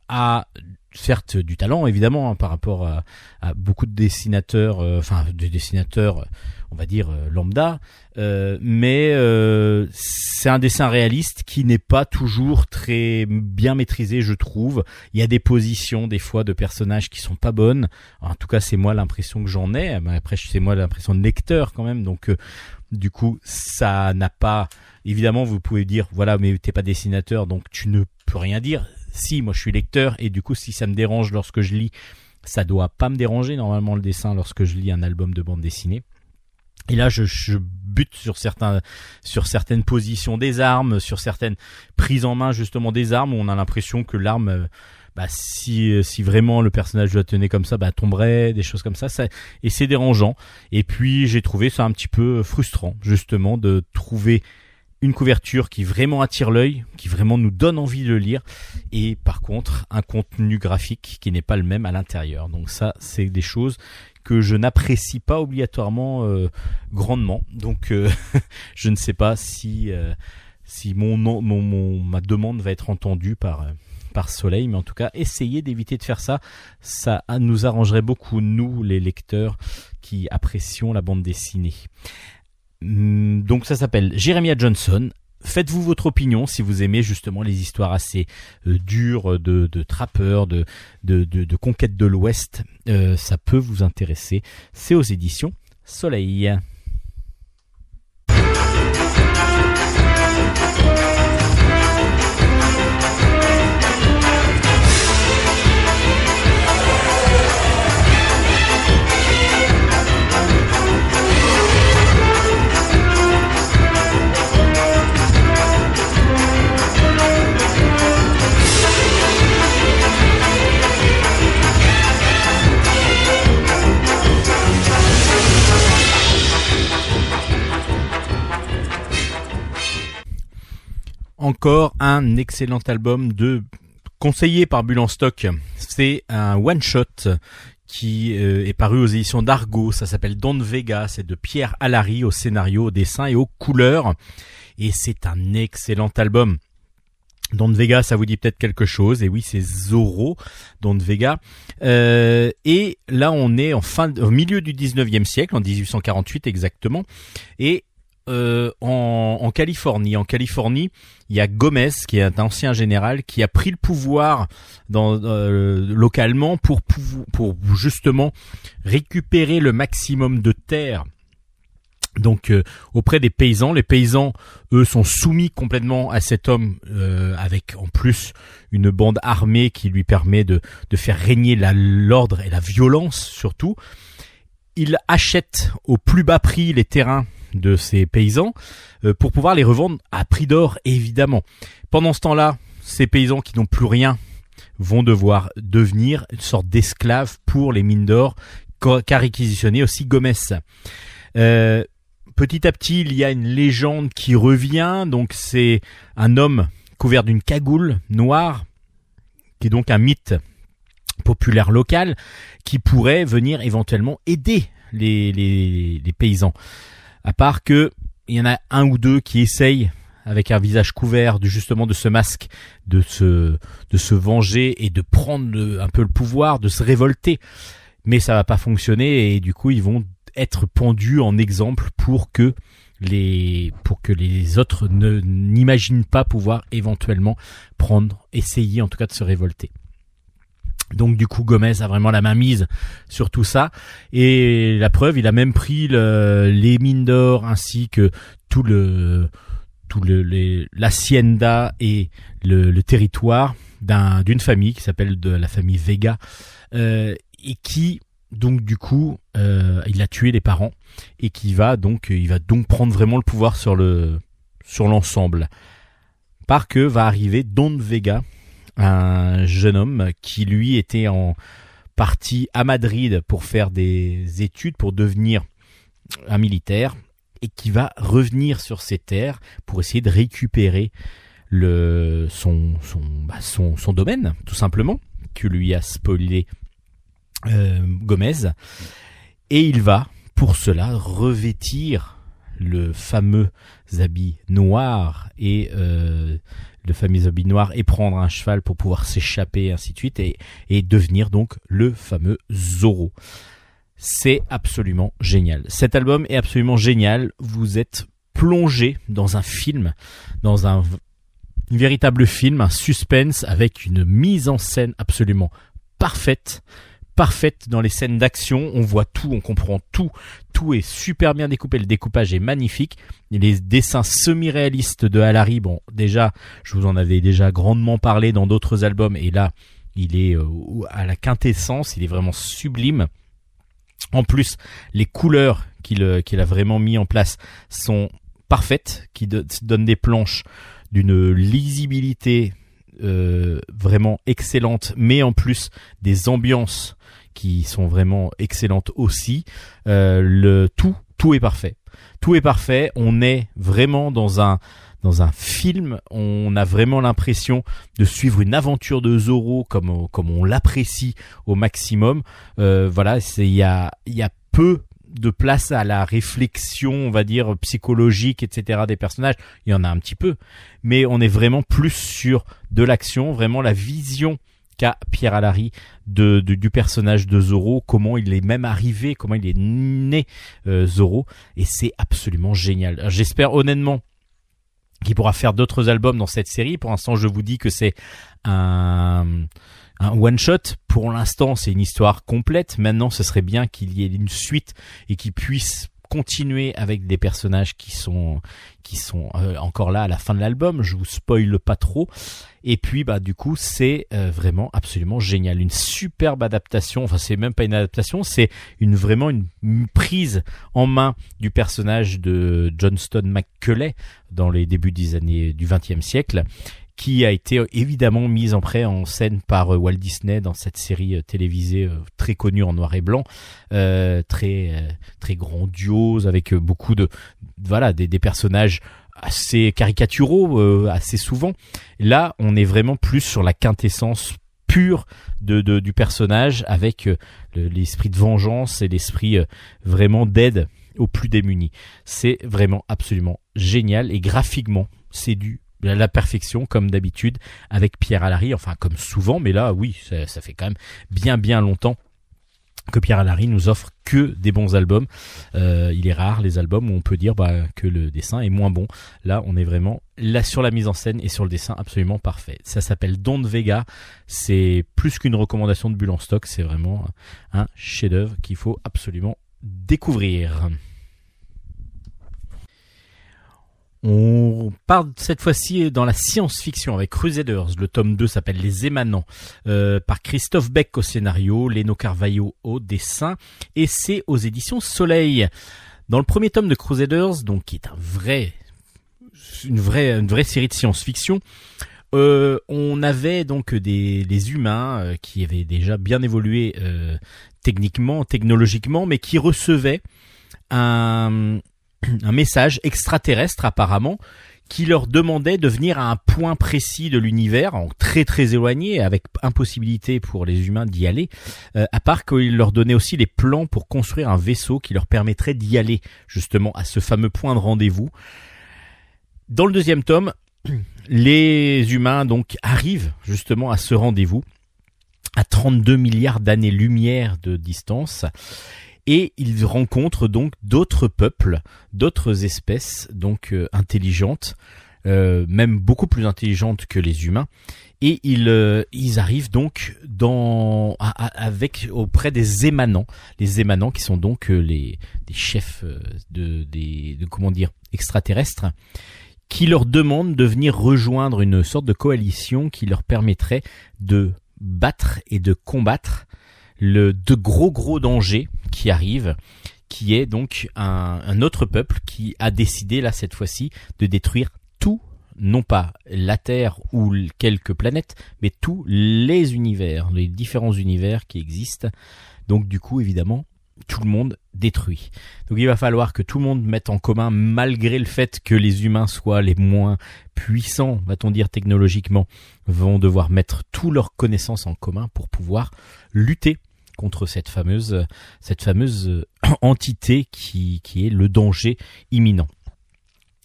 a certes du talent évidemment hein, par rapport à, à beaucoup de dessinateurs, euh, enfin des dessinateurs, on va dire euh, lambda, euh, mais euh, c'est un dessin réaliste qui n'est pas toujours très bien maîtrisé, je trouve. Il y a des positions des fois de personnages qui sont pas bonnes. En tout cas, c'est moi l'impression que j'en ai. Après, c'est moi l'impression de lecteur quand même. Donc, euh, du coup, ça n'a pas. Évidemment, vous pouvez dire, voilà, mais t'es pas dessinateur, donc tu ne peux rien dire. Si, moi, je suis lecteur, et du coup, si ça me dérange lorsque je lis, ça doit pas me déranger normalement le dessin lorsque je lis un album de bande dessinée. Et là, je, je bute sur certains, sur certaines positions des armes, sur certaines prises en main justement des armes, où on a l'impression que l'arme, euh, bah, si, si vraiment le personnage la tenait comme ça, bah, tomberait, des choses comme ça, ça et c'est dérangeant. Et puis j'ai trouvé ça un petit peu frustrant, justement, de trouver une couverture qui vraiment attire l'œil, qui vraiment nous donne envie de le lire, et par contre un contenu graphique qui n'est pas le même à l'intérieur. Donc ça, c'est des choses que je n'apprécie pas obligatoirement euh, grandement. Donc euh, je ne sais pas si euh, mon, mon, ma demande va être entendue par par Soleil, mais en tout cas, essayez d'éviter de faire ça. Ça nous arrangerait beaucoup nous les lecteurs qui apprécions la bande dessinée. Hum, Donc ça s'appelle Jeremiah Johnson. Faites-vous votre opinion si vous aimez justement les histoires assez euh, dures de, trappeurs, de, de, de l'Ouest. Euh, ça peut vous intéresser. C'est aux éditions Soleil. Encore un excellent album de conseillé par Bulle en stock. C'est un one shot qui euh, est paru aux éditions d'Argo. Ça s'appelle Don Vega. C'est de Pierre Allary au scénario, au dessin et aux couleurs. Et c'est un excellent album. Don Vega, ça vous dit peut-être quelque chose. Et oui, c'est Zorro, Don Vega. Euh, et là, on est en au milieu du 19e siècle, en 1848 exactement. Et euh, en, en Californie. En Californie, il y a Gomez, qui est un ancien général, qui a pris le pouvoir dans, euh, localement pour, pour justement récupérer le maximum de terres. Donc euh, auprès des paysans, les paysans, eux, sont soumis complètement à cet homme, euh, avec en plus une bande armée qui lui permet de, de faire régner l'ordre et la violence surtout. Il achète au plus bas prix les terrains de ces paysans euh, pour pouvoir les revendre à prix d'or évidemment. Pendant ce temps-là, ces paysans qui n'ont plus rien vont devoir devenir une sorte d'esclaves pour les mines d'or qu'a réquisitionné aussi Gomez. Euh, petit à petit, il y a une légende qui revient. Donc c'est un homme couvert d'une cagoule noire, qui est donc un mythe populaire local, qui pourrait venir éventuellement aider les paysans. À part que il y en a un ou deux qui essayent avec un visage couvert de justement de ce masque, de se venger et de prendre un peu le pouvoir, de se révolter. Mais ça va pas fonctionner et du coup ils vont être pendus en exemple pour que les pour que les autres ne n'imaginent pas pouvoir éventuellement prendre, essayer en tout cas de se révolter. Donc du coup, Gomez a vraiment la main mise sur tout ça. Et la preuve, il a même pris le, les mines d'or ainsi que tout le tout le l'hacienda et le, territoire d'un d'une famille qui s'appelle de la famille Vega euh, et qui donc du coup euh, il a tué les parents et qui va donc il va donc prendre vraiment le pouvoir sur le sur l'ensemble. Par que va arriver Don Vega, un jeune homme qui lui était en partie à Madrid pour faire des études pour devenir un militaire et qui va revenir sur ses terres pour essayer de récupérer bah, son domaine tout simplement que lui a spoilé euh, Gomez. Et il va pour cela revêtir le fameux habit noir et euh, le fameux habit noir et prendre un cheval pour pouvoir s'échapper ainsi de suite et, et devenir donc le fameux Zorro. C'est absolument génial. Cet album est absolument génial. Vous êtes plongé dans un film, dans un véritable film, un suspense avec une mise en scène absolument parfaite parfaite dans les scènes d'action. On voit tout, on comprend tout. Tout est super bien découpé. Le découpage est magnifique. Les dessins semi-réalistes de Alary, bon, déjà, je vous en avais déjà grandement parlé dans d'autres albums. Et là, il est euh, à la quintessence. Il est vraiment sublime. En plus, les couleurs qu'il euh, a vraiment mis en place sont parfaites, qui donnent des planches d'une lisibilité euh, vraiment excellente, mais en plus des ambiances qui sont vraiment excellentes aussi. Euh, le tout, tout est parfait. Tout est parfait. On est vraiment dans un dans un film, on a vraiment l'impression de suivre une aventure de Zorro comme comme on l'apprécie au maximum. Euh, voilà, c'est il y a il y a peu de place à la réflexion, on va dire psychologique, etc. des personnages. Il y en a un petit peu, mais on est vraiment plus sur de l'action, vraiment la vision qu'a Pierre Alary du personnage de Zorro, comment il est même arrivé, comment il est né euh, Zorro, et c'est absolument génial. J'espère honnêtement qu'il pourra faire d'autres albums dans cette série. Pour l'instant, je vous dis que c'est un, un one shot. Pour l'instant, c'est une histoire complète. Maintenant, ce serait bien qu'il y ait une suite et qu'il puisse continuer avec des personnages qui sont qui sont euh, encore là à la fin de l'album. Je vous spoile pas trop. Et puis bah du coup c'est euh, vraiment absolument génial, une superbe adaptation. Enfin c'est même pas une adaptation, c'est une vraiment une, prise en main du personnage de Johnston McCulley dans les débuts des années du XXe siècle qui a été euh, évidemment mise en prêt en scène par euh, Walt Disney dans cette série euh, télévisée très connue en noir et blanc, euh, très très grandiose avec beaucoup de voilà des, des personnages assez caricaturaux assez souvent. Là, on est vraiment plus sur la quintessence pure de, de du personnage avec l'esprit de vengeance et l'esprit vraiment d'aide aux plus démunis. C'est vraiment absolument génial et graphiquement, c'est du la perfection comme d'habitude avec Pierre Alary, enfin comme souvent, mais là oui, ça, fait quand même bien bien longtemps que Pierre Alary nous offre que des bons albums. Euh, il est rare les albums où on peut dire bah, que le dessin est moins bon. Là, on est vraiment là sur la mise en scène et sur le dessin absolument parfait. Ça s'appelle Don Vega. C'est plus qu'une recommandation de bulle en stock. C'est vraiment un chef-d'œuvre qu'il faut absolument découvrir. On part cette fois-ci dans la science-fiction avec Crusaders. Le tome 2 s'appelle Les Émanants euh, par Christophe Beck au scénario, Leno Carvalho au dessin et c'est aux éditions Soleil. Dans le premier tome de Crusaders, donc qui est une vraie, série de science-fiction, euh, on avait donc des humains euh, qui avaient déjà bien évolué techniquement, technologiquement, mais qui recevaient un un message extraterrestre apparemment qui leur demandait de venir à un point précis de l'univers, très très éloigné, avec impossibilité pour les humains d'y aller, euh, à part qu'il leur donnait aussi les plans pour construire un vaisseau qui leur permettrait d'y aller, justement, à ce fameux point de rendez-vous. Dans le deuxième tome, les humains donc arrivent justement à ce rendez-vous à 32 milliards d'années-lumière de distance et ils rencontrent donc d'autres peuples, d'autres espèces donc euh, intelligentes. euh, même beaucoup plus intelligentes que les humains. Et ils, euh, ils arrivent donc dans, avec auprès des émanants, les émanants qui sont donc euh, les des chefs de, de comment dire extraterrestres, qui leur demandent de venir rejoindre une sorte de coalition qui leur permettrait de battre et de combattre le de gros gros dangers qui arrivent, qui est donc un, un autre peuple qui a décidé là cette fois-ci de détruire tout, non pas la Terre ou quelques planètes, mais tous les univers, les différents univers qui existent. Donc du coup évidemment tout le monde détruit. Donc il va falloir que tout le monde mette en commun, malgré le fait que les humains soient les moins puissants, va-t-on dire technologiquement, vont devoir mettre toutes leurs connaissances en commun pour pouvoir lutter contre cette fameuse, cette fameuse euh, entité qui, qui est le danger imminent.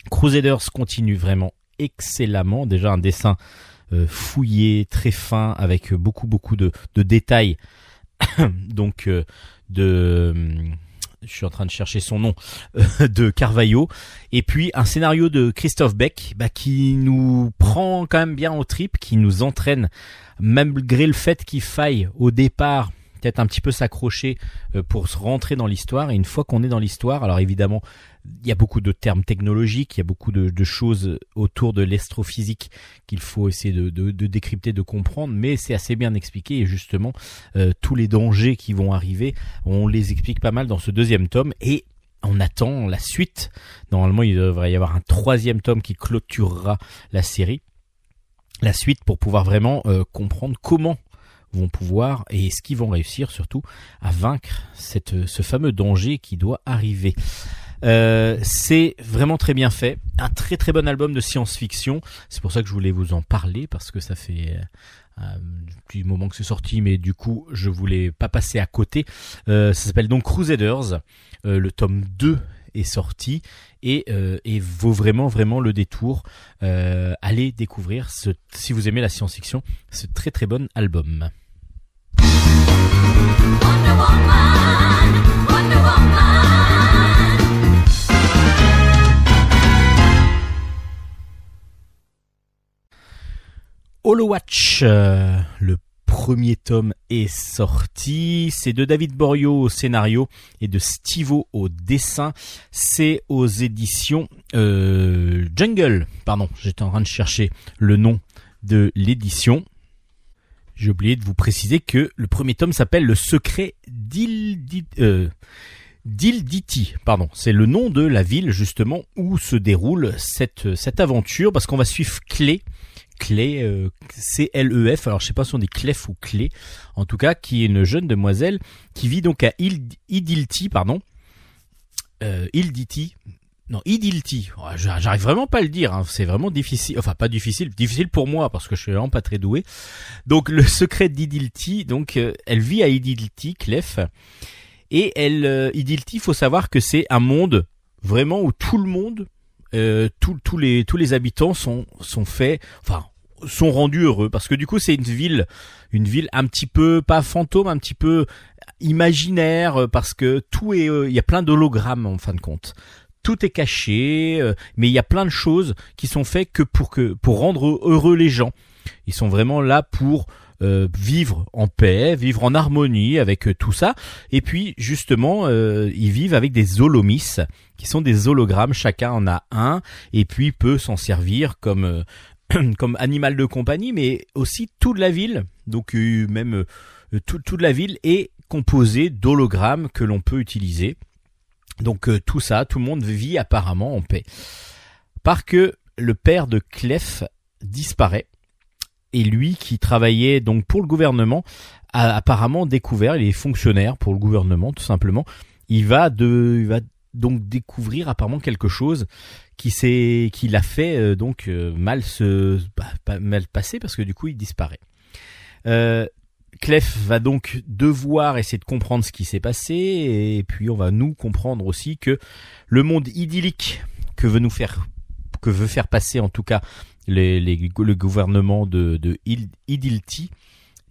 Crusaders continue vraiment excellemment. Déjà un dessin euh, fouillé, très fin, avec beaucoup beaucoup de, de détails. Donc euh, de je suis en train de chercher son nom de Carvalho et puis un scénario de Christophe Beck bah, qui nous prend quand même bien au trip qui nous entraîne malgré le fait qu'il faille au départ peut-être un petit peu s'accrocher euh, pour se rentrer dans l'histoire et une fois qu'on est dans l'histoire alors évidemment il y a beaucoup de termes technologiques, il y a beaucoup de, choses autour de l'astrophysique qu'il faut essayer de décrypter, de comprendre, mais c'est assez bien expliqué et justement euh, tous les dangers qui vont arriver, on les explique pas mal dans ce deuxième tome et on attend la suite. Normalement, il devrait y avoir un troisième tome qui clôturera la série. La suite pour pouvoir vraiment euh, comprendre comment vont pouvoir et est-ce qu'ils vont réussir surtout à vaincre cette, ce fameux danger qui doit arriver. Euh, c'est vraiment très bien fait, un très très bon album de science-fiction. C'est pour ça que je voulais vous en parler parce que ça fait euh, un petit moment que c'est sorti, mais du coup je voulais pas passer à côté. Euh, ça s'appelle donc Crusaders. Euh, le tome 2 est sorti et, euh, et vaut vraiment vraiment le détour. Euh, allez découvrir ce, si vous aimez la science-fiction, ce très très bon album. Holowatch, euh, le premier tome est sorti. C'est de David Borio au scénario et de Stivo au dessin. C'est aux éditions euh, Jungle. Pardon, j'étais en train de chercher le nom de l'édition. J'ai oublié de vous préciser que le premier tome s'appelle Le secret d'Ilditi. Euh, pardon, c'est le nom de la ville justement où se déroule cette, cette aventure parce qu'on va suivre Clé, Clé, euh, C-L-E-F, alors je sais pas si on dit Clef ou Clé, en tout cas, qui est une jeune demoiselle qui vit donc à pardon, euh, Ilditi, non, Idilti, j'a- j'arrive vraiment pas à le dire, hein, c'est vraiment difficile, enfin pas difficile, difficile pour moi parce que je suis vraiment pas très doué. Donc le secret d'Idilti, donc euh, elle vit à Idilti, Clef, et elle, euh, Idilti, faut savoir que c'est un monde vraiment où tout le monde, euh, les tous les habitants sont sont faits, enfin sont rendus heureux. Parce que du coup c'est une ville une ville un petit peu pas fantôme un petit peu imaginaire parce que tout est euh, il y a plein d'hologrammes en fin de compte tout est caché euh, mais il y a plein de choses qui sont faites que pour que pour rendre heureux les gens ils sont vraiment là pour euh, vivre en paix, vivre en harmonie avec euh, tout ça. Et puis justement, ils vivent avec des holomis, qui sont des hologrammes. Chacun en a un, et puis peut s'en servir comme euh, animal de compagnie, mais aussi toute la ville. Donc même tout- toute la ville est composée d'hologrammes que l'on peut utiliser. Donc euh, tout ça, tout le monde vit apparemment en paix. Parce que le père de Clef disparaît et lui qui travaillait donc pour le gouvernement a apparemment découvert, il est fonctionnaire pour le gouvernement tout simplement, il va donc découvrir apparemment quelque chose qui s'est qui l'a fait euh, donc euh, mal se bah, mal passer parce que du coup il disparaît. Euh, Clef va donc devoir essayer de comprendre ce qui s'est passé et puis on va nous comprendre aussi que le monde idyllique que veut nous faire que veut faire passer en tout cas le gouvernement de, de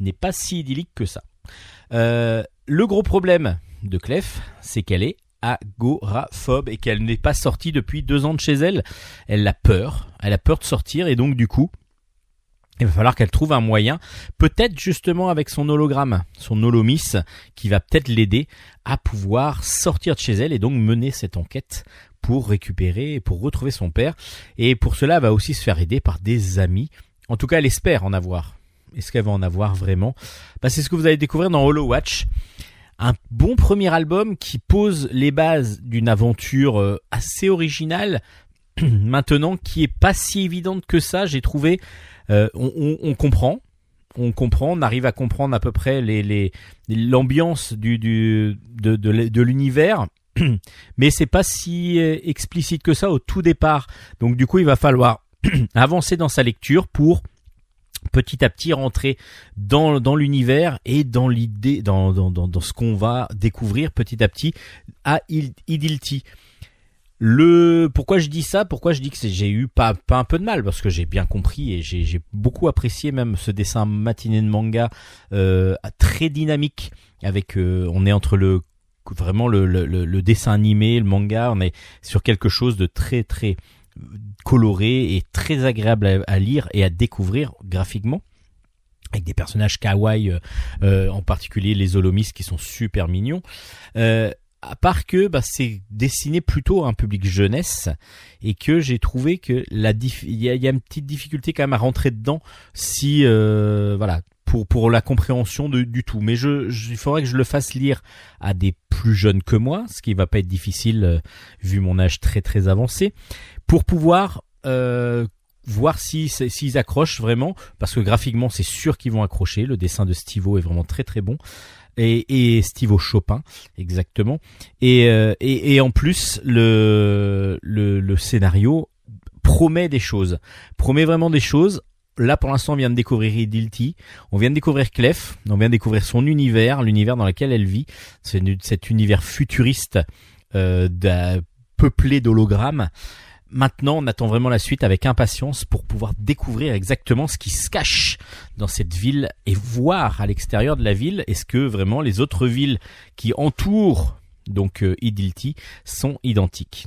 n'est pas si idyllique que ça. Euh, le gros problème de Clef, c'est qu'elle est agoraphobe et qu'elle n'est pas sortie depuis deux ans de chez elle. Elle a peur, elle a peur de sortir et donc du coup, il va falloir qu'elle trouve un moyen, peut-être justement avec son hologramme, son holomis, qui va peut-être l'aider à pouvoir sortir de chez elle et donc mener cette enquête pour récupérer, pour retrouver son père. Et pour cela, elle va aussi se faire aider par des amis. En tout cas, elle espère en avoir. Est-ce qu'elle va en avoir vraiment? Bah, C'est ce que vous allez découvrir dans Hollow Watch. Un bon premier album qui pose les bases d'une aventure euh, assez originale, maintenant qui est pas si évidente que ça, j'ai trouvé euh, on, comprend, on comprend, on arrive à comprendre à peu près l'ambiance de, l'univers, mais c'est pas si euh, explicite que ça au tout départ. Donc du coup, il va falloir avancer dans sa lecture pour petit à petit rentrer dans, l'univers et dans l'idée, dans, ce qu'on va découvrir petit à petit à Idilti. Le pourquoi je dis ça, pourquoi je dis que j'ai eu pas pas un peu de mal? Parce que j'ai bien compris et j'ai beaucoup apprécié même ce dessin matiné de manga euh, très dynamique avec euh, on est entre le vraiment le, le, le, dessin animé, le manga, on est sur quelque chose de très très coloré et très agréable à, lire et à découvrir graphiquement avec des personnages kawaii, euh, en particulier les holomis qui sont super mignons. Euh, à part que bah, c'est dessiné plutôt à un public jeunesse et que j'ai trouvé que la il y a, une petite difficulté quand même à rentrer dedans si euh, voilà pour pour la compréhension de, du tout. Mais je, il faudrait que je le fasse lire à des plus jeunes que moi ce qui va pas être difficile euh, vu mon âge très très avancé pour pouvoir euh, voir si s'ils accrochent vraiment parce que graphiquement c'est sûr qu'ils vont accrocher. Le dessin de Stivo est vraiment très très bon et, et Steve Chopin exactement. Et, euh, et, et en plus le, le, le scénario promet des choses. Promet vraiment des choses. Là pour l'instant on vient de découvrir Idilti, on vient de découvrir Clef, on vient de découvrir son univers, l'univers dans lequel elle vit, c'est cet univers futuriste euh, peuplé d'hologrammes. Maintenant, on attend vraiment la suite avec impatience pour pouvoir découvrir exactement ce qui se cache dans cette ville et voir à l'extérieur de la ville est-ce que vraiment les autres villes qui entourent donc euh, Idilti sont identiques.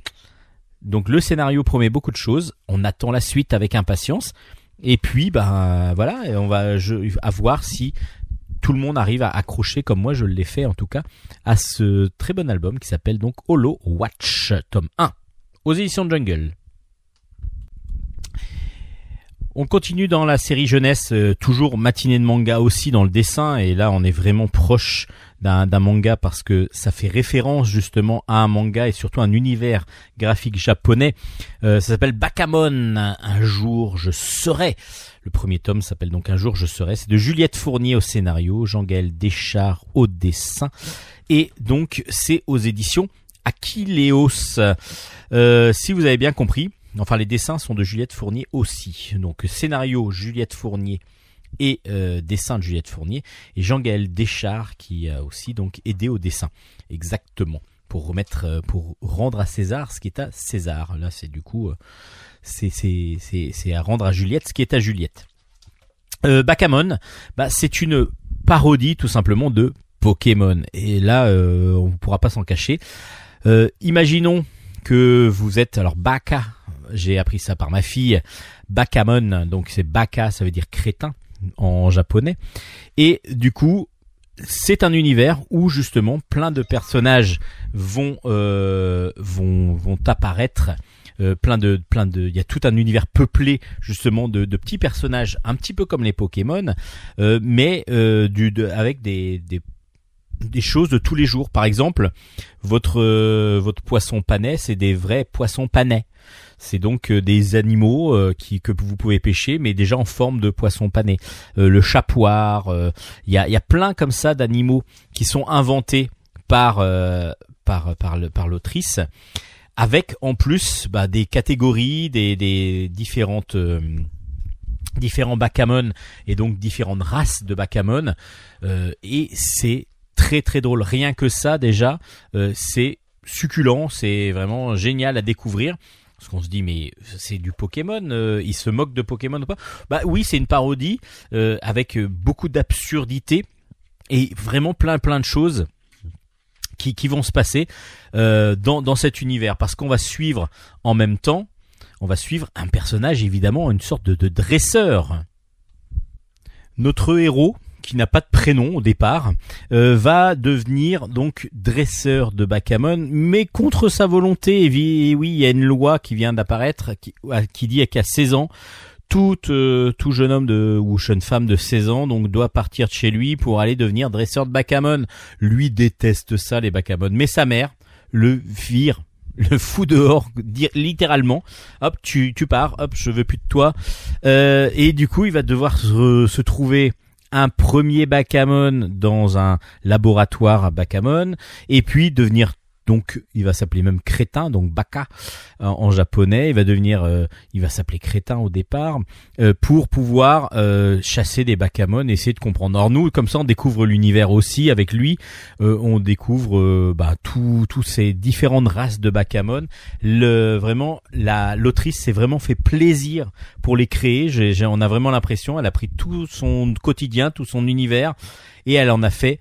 Donc le scénario promet beaucoup de choses, on attend la suite avec impatience. Et puis ben voilà, on va à voir si tout le monde arrive à accrocher comme moi je l'ai fait en tout cas à ce très bon album qui s'appelle donc Holo Watch tome 1 aux éditions Jungle. On continue dans la série jeunesse, euh, toujours matinée de manga aussi dans le dessin, et là on est vraiment proche d'un manga parce que ça fait référence justement à un manga et surtout un univers graphique japonais. Euh, ça s'appelle Bakamon, un jour je serai. Le premier tome s'appelle donc Un jour je serai. C'est de Juliette Fournier au scénario, Jean-Gaël Deschard au dessin, et donc c'est aux éditions Aquileos. Euh, si vous avez bien compris, enfin les dessins sont de Juliette Fournier aussi. Donc scénario Juliette Fournier et euh, dessin de Juliette Fournier et Jean-Gaël Deschard qui a aussi donc aidé au dessin. Exactement. Pour remettre, euh, pour rendre à César ce qui est à César. Là, c'est du coup, c'est c'est à rendre à Juliette ce qui est à Juliette. Euh, bah, c'est une parodie tout simplement de Pokémon. Et là, on ne pourra pas s'en cacher. Euh, imaginons que vous êtes alors Baka, j'ai appris ça par ma fille, Bakamon, donc c'est Baka, ça veut dire crétin en japonais. Et du coup, c'est un univers où justement plein de personnages vont euh, vont vont apparaître. Euh, plein de plein de il y a tout un univers peuplé justement de, de petits personnages un petit peu comme les Pokémon euh, mais euh, du de, avec des, des des choses de tous les jours. Par exemple, votre euh, votre poisson panet, c'est des vrais poissons panais. C'est donc euh, des animaux euh, qui que vous pouvez pêcher, mais déjà en forme de poisson pané. le chapoir, il y a y a plein comme ça d'animaux qui sont inventés par par par le par l'autrice, avec en plus bah, des catégories, des des différentes différents backgammon et donc différentes races de backgammon et c'est très très drôle. Rien que ça déjà, euh, c'est succulent, c'est vraiment génial à découvrir. Parce qu'on se dit mais c'est du Pokémon, euh, il se moque de Pokémon ou pas? Bah oui, c'est une parodie euh, avec beaucoup d'absurdité et vraiment plein plein de choses qui, qui vont se passer dans, dans cet univers parce qu'on va suivre en même temps, on va suivre un personnage évidemment, une sorte de, de dresseur. Notre héros, qui n'a pas de prénom au départ, euh, va devenir donc dresseur de backgammon, mais contre sa volonté. Et oui, il y a une loi qui vient d'apparaître qui, qui dit qu'à 16 ans, tout, euh, tout jeune homme de, ou jeune femme de 16 ans donc doit partir de chez lui pour aller devenir dresseur de backgammon. Lui déteste ça les backgammon, mais sa mère le vire le fou dehors, littéralement. Hop, tu, tu pars. Hop, je veux plus de toi. Euh, et du coup, il va devoir se, se trouver un premier backgammon dans un laboratoire à backgammon et puis devenir donc il va s'appeler même crétin donc baka euh, en japonais. Il va devenir euh, il va s'appeler crétin au départ euh, pour pouvoir chasser des backgammon essayer de comprendre. Or nous comme ça on découvre l'univers aussi avec lui. On découvre bah, tous ces différentes races de backgammon le vraiment la l'autrice s'est vraiment fait plaisir pour les créer. J'ai, on a vraiment l'impression elle a pris tout son quotidien tout son univers et elle en a fait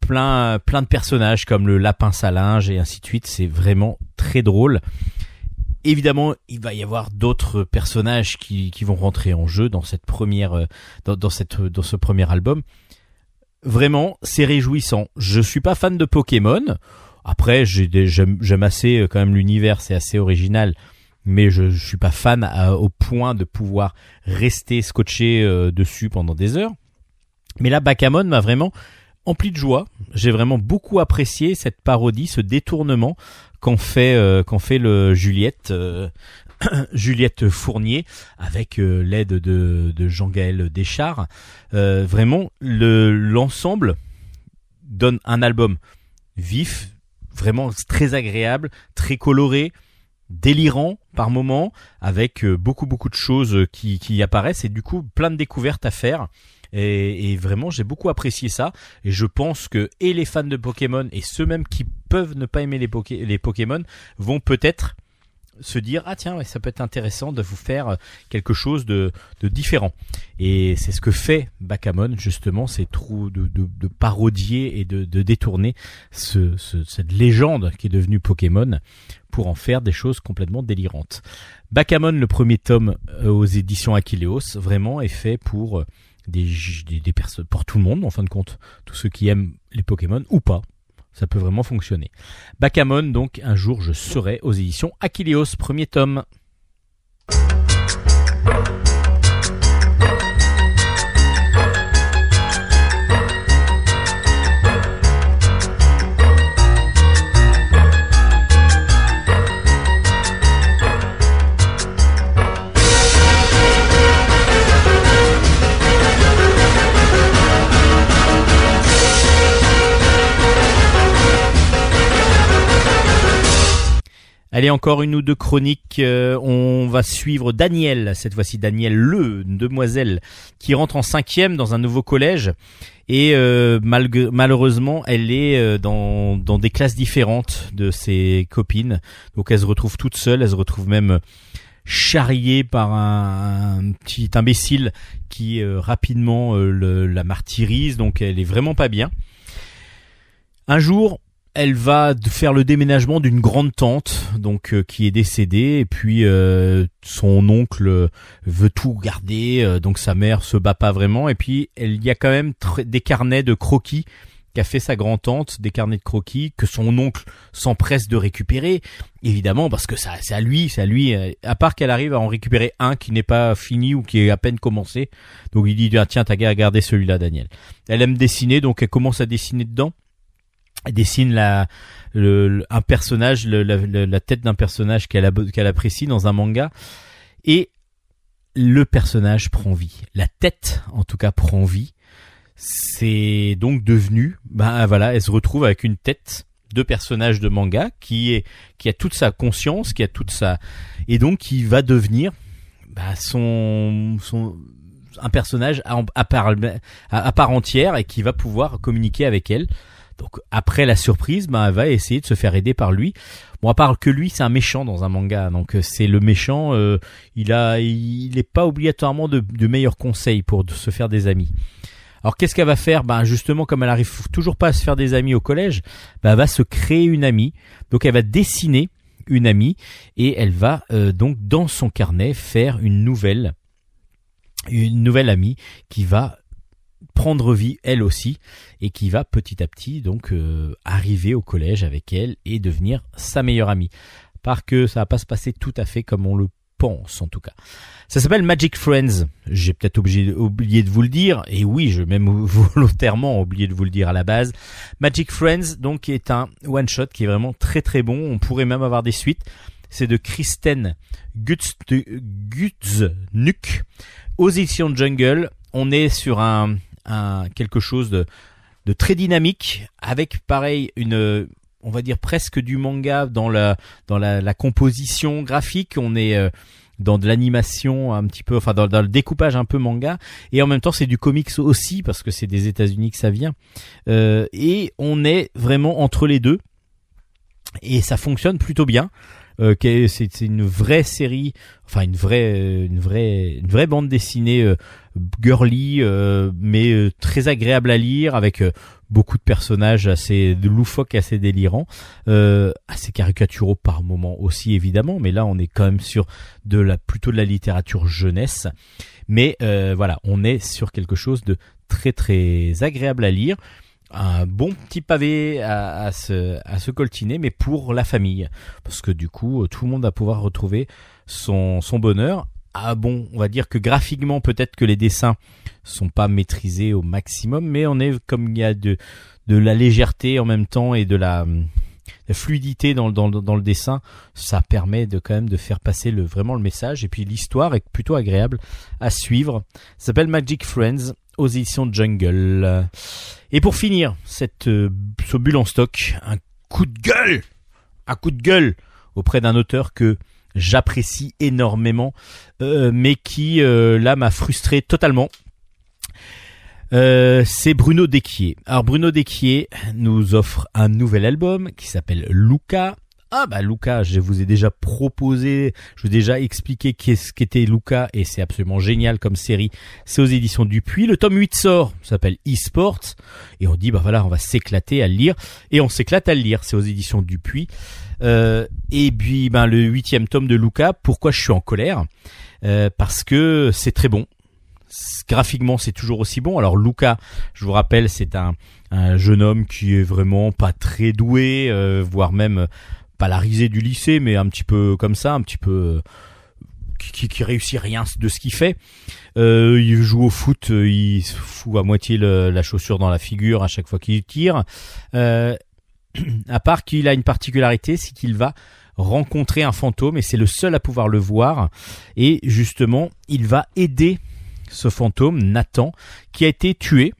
plein, plein de personnages comme le lapin salinge et ainsi de suite. C'est vraiment très drôle. Évidemment, il va y avoir d'autres personnages qui, qui vont rentrer en jeu dans cette première, euh, dans, dans cette, dans ce premier album. Vraiment, c'est réjouissant. Je suis pas fan de Pokémon. Après, j'aime assez euh, quand même l'univers, c'est assez original mais je, je suis pas fan au point de pouvoir rester scotché euh, dessus pendant des heures. Mais là, Bakamon m'a vraiment empli de joie. J'ai vraiment beaucoup apprécié cette parodie, ce détournement qu'en fait euh, qu'en fait le Juliette euh, Fournier avec euh, l'aide de, de Jean-Gaël Deschard. vraiment le l'ensemble donne un album vif, vraiment très agréable, très coloré, délirant par moments, avec beaucoup beaucoup de choses qui, qui apparaissent et du coup plein de découvertes à faire. Et, vraiment, j'ai beaucoup apprécié ça. Et je pense que et les fans de Pokémon et ceux même qui peuvent ne pas aimer les, Pokémon vont peut-être se dire ah tiens ça peut être intéressant de vous faire euh, quelque chose de, de différent et c'est ce que fait Bakamon justement c'est trop de, de, de, parodier et de, de détourner ce, ce, cette légende qui est devenue Pokémon pour en faire des choses complètement délirantes Bakamon le premier tome euh, aux éditions Aquileos vraiment est fait pour des, des, personnes pour tout le monde en fin de compte, tous ceux qui aiment les Pokémon ou pas. Ça peut vraiment fonctionner. Bakamon, donc un jour je serai aux éditions Achilleos, premier tome. Allez, encore une ou deux chroniques. Euh, on va suivre Daniel, cette fois-ci Daniel Le, une demoiselle qui rentre en cinquième dans un nouveau collège. Et euh, malheureusement, elle est euh, dans, dans des classes différentes de ses copines. Donc elle se retrouve toute seule, elle se retrouve même charriée par un, petit imbécile qui rapidement la martyrise. Donc elle est vraiment pas bien. Un jour, elle va faire le déménagement d'une grande tante, donc euh, qui est décédée, et puis euh, son oncle veut tout garder, euh, donc sa mère se bat pas vraiment, et puis il y a quand même des carnets de croquis qu'a fait sa grand-tante, des carnets de croquis que son oncle s'empresse de récupérer, évidemment parce que ça c'est à lui, c'est à lui. À part qu'elle arrive à en récupérer un qui n'est pas fini ou qui est à peine commencé, donc il dit tiens t'as qu'à garder celui-là Daniel. Elle aime dessiner, donc elle commence à dessiner dedans dessine la, le, un personnage, le, la, tête d'un personnage qu'elle qu'elle apprécie dans un manga, et le personnage prend vie. La tête, en tout cas, prend vie. C'est donc devenu, ben voilà, elle se retrouve avec une tête de personnage de manga qui est qui a toute sa conscience, qui a toute sa et donc qui va devenir bah, son son un personnage à, à, part, à part entière et qui va pouvoir communiquer avec elle. Donc après la surprise, bah, elle va essayer de se faire aider par lui. Bon, à part que lui, c'est un méchant dans un manga, donc euh, c'est le méchant. Euh, il a, il n'est pas obligatoirement de, meilleurs conseils pour se faire des amis. Alors qu'est-ce qu'elle va faire? Ben justement, comme elle arrive toujours pas à se faire des amis au collège, ben, elle va se créer une amie. Donc elle va dessiner une amie et elle va euh, donc dans son carnet faire une nouvelle une nouvelle amie qui va prendre vie elle aussi et qui va petit à petit donc euh, arriver au collège avec elle et devenir sa meilleure amie. Par que ça va pas se passer tout à fait comme on le pense en tout cas. Ça s'appelle Magic Friends. J'ai peut-être oublié de vous le dire, et oui, je même volontairement oublié de vous le dire à la base. Magic Friends, donc, est un one shot qui est vraiment très très bon. On pourrait même avoir des suites. C'est de Kristen Gutznuck aux Jungle. On est sur un, un quelque chose de, très dynamique, avec pareil une on va dire presque du manga dans la dans la, la composition graphique. On est euh, dans de l'animation un petit peu, enfin dans, le découpage un peu manga, et en même temps c'est du comics aussi parce que c'est des États-Unis que ça vient. Euh, et on est vraiment entre les deux, et ça fonctionne plutôt bien. Euh, c'est une vraie série, enfin une vraie, une vraie, une vraie bande dessinée euh, girly, euh, mais euh, très agréable à lire avec beaucoup de personnages assez loufoques, assez délirants, assez caricaturaux par moments aussi évidemment, mais là on est quand même sur de la plutôt de la littérature jeunesse. Mais voilà, on est sur quelque chose de très très agréable à lire un bon petit pavé à, se, coltiner, mais pour la famille. Parce que du coup, tout le monde va pouvoir retrouver son, bonheur. Ah bon, on va dire que graphiquement, peut-être que les dessins sont pas maîtrisés au maximum, mais on est comme il y a de, la légèreté en même temps et de la, fluidité dans, le dessin, ça permet de quand même de faire passer vraiment le message. Et puis l'histoire est plutôt agréable à suivre. Ça s'appelle Magic Friends aux éditions Jungle. Et pour finir, cette, euh, ce bulle en stock, un coup de gueule, un coup de gueule auprès d'un auteur que j'apprécie énormément, euh, mais qui euh, là m'a frustré totalement. c'est Bruno Desquier. Alors Bruno Desquier nous offre un nouvel album qui s'appelle Luca ah bah Luca, je vous ai déjà proposé, je vous ai déjà expliqué qu'est-ce qu'était Luca et c'est absolument génial comme série. C'est aux éditions Dupuis. Le tome 8 sort, s'appelle eSports et on dit bah voilà, on va s'éclater à le lire et on s'éclate à le lire. C'est aux éditions Dupuis. Euh, et puis ben le huitième tome de Luca. Pourquoi je suis en colère? Euh, Parce que c'est très bon. Graphiquement, c'est toujours aussi bon. Alors Luca, je vous rappelle, c'est un, un jeune homme qui est vraiment pas très doué, euh, voire même pas la risée du lycée, mais un petit peu comme ça, un petit peu qui, qui, réussit rien de ce qu'il fait. Euh, il joue au foot, euh, il se fout à moitié la chaussure dans la figure à chaque fois qu'il tire. Euh, à part qu'il a une particularité, c'est qu'il va rencontrer un fantôme et c'est le seul à pouvoir le voir. Et justement, il va aider ce fantôme, Nathan, qui a été tué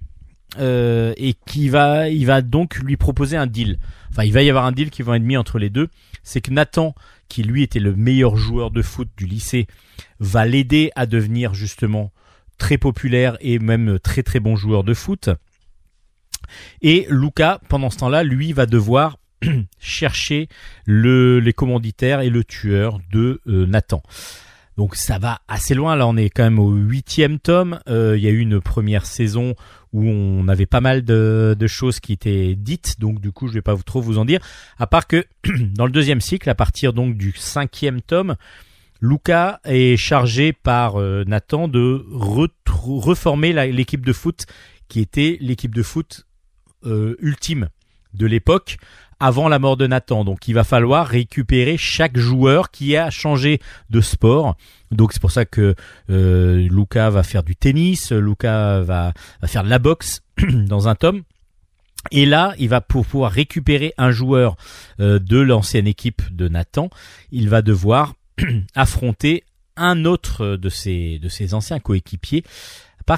euh, et qui va, il va donc lui proposer un deal. Enfin, il va y avoir un deal qui va être mis entre les deux. C'est que Nathan, qui lui était le meilleur joueur de foot du lycée, va l'aider à devenir justement très populaire et même très très bon joueur de foot. Et Luca, pendant ce temps-là, lui va devoir chercher le, les commanditaires et le tueur de euh, Nathan. Donc ça va assez loin. Là, on est quand même au huitième tome. Euh, il y a eu une première saison où on avait pas mal de, choses qui étaient dites. Donc du coup, je vais pas trop vous en dire. À part que dans le deuxième cycle, à partir donc du cinquième tome, Luca est chargé par euh, Nathan de reformer l'équipe de foot qui était l'équipe de foot euh, ultime de l'époque avant la mort de Nathan. Donc il va falloir récupérer chaque joueur qui a changé de sport. Donc c'est pour ça que euh, Luca va faire du tennis, Luca va, faire de la boxe dans un tome. Et là, il va pour pouvoir récupérer un joueur euh, de l'ancienne équipe de Nathan, il va devoir affronter un autre de ses de ses anciens coéquipiers,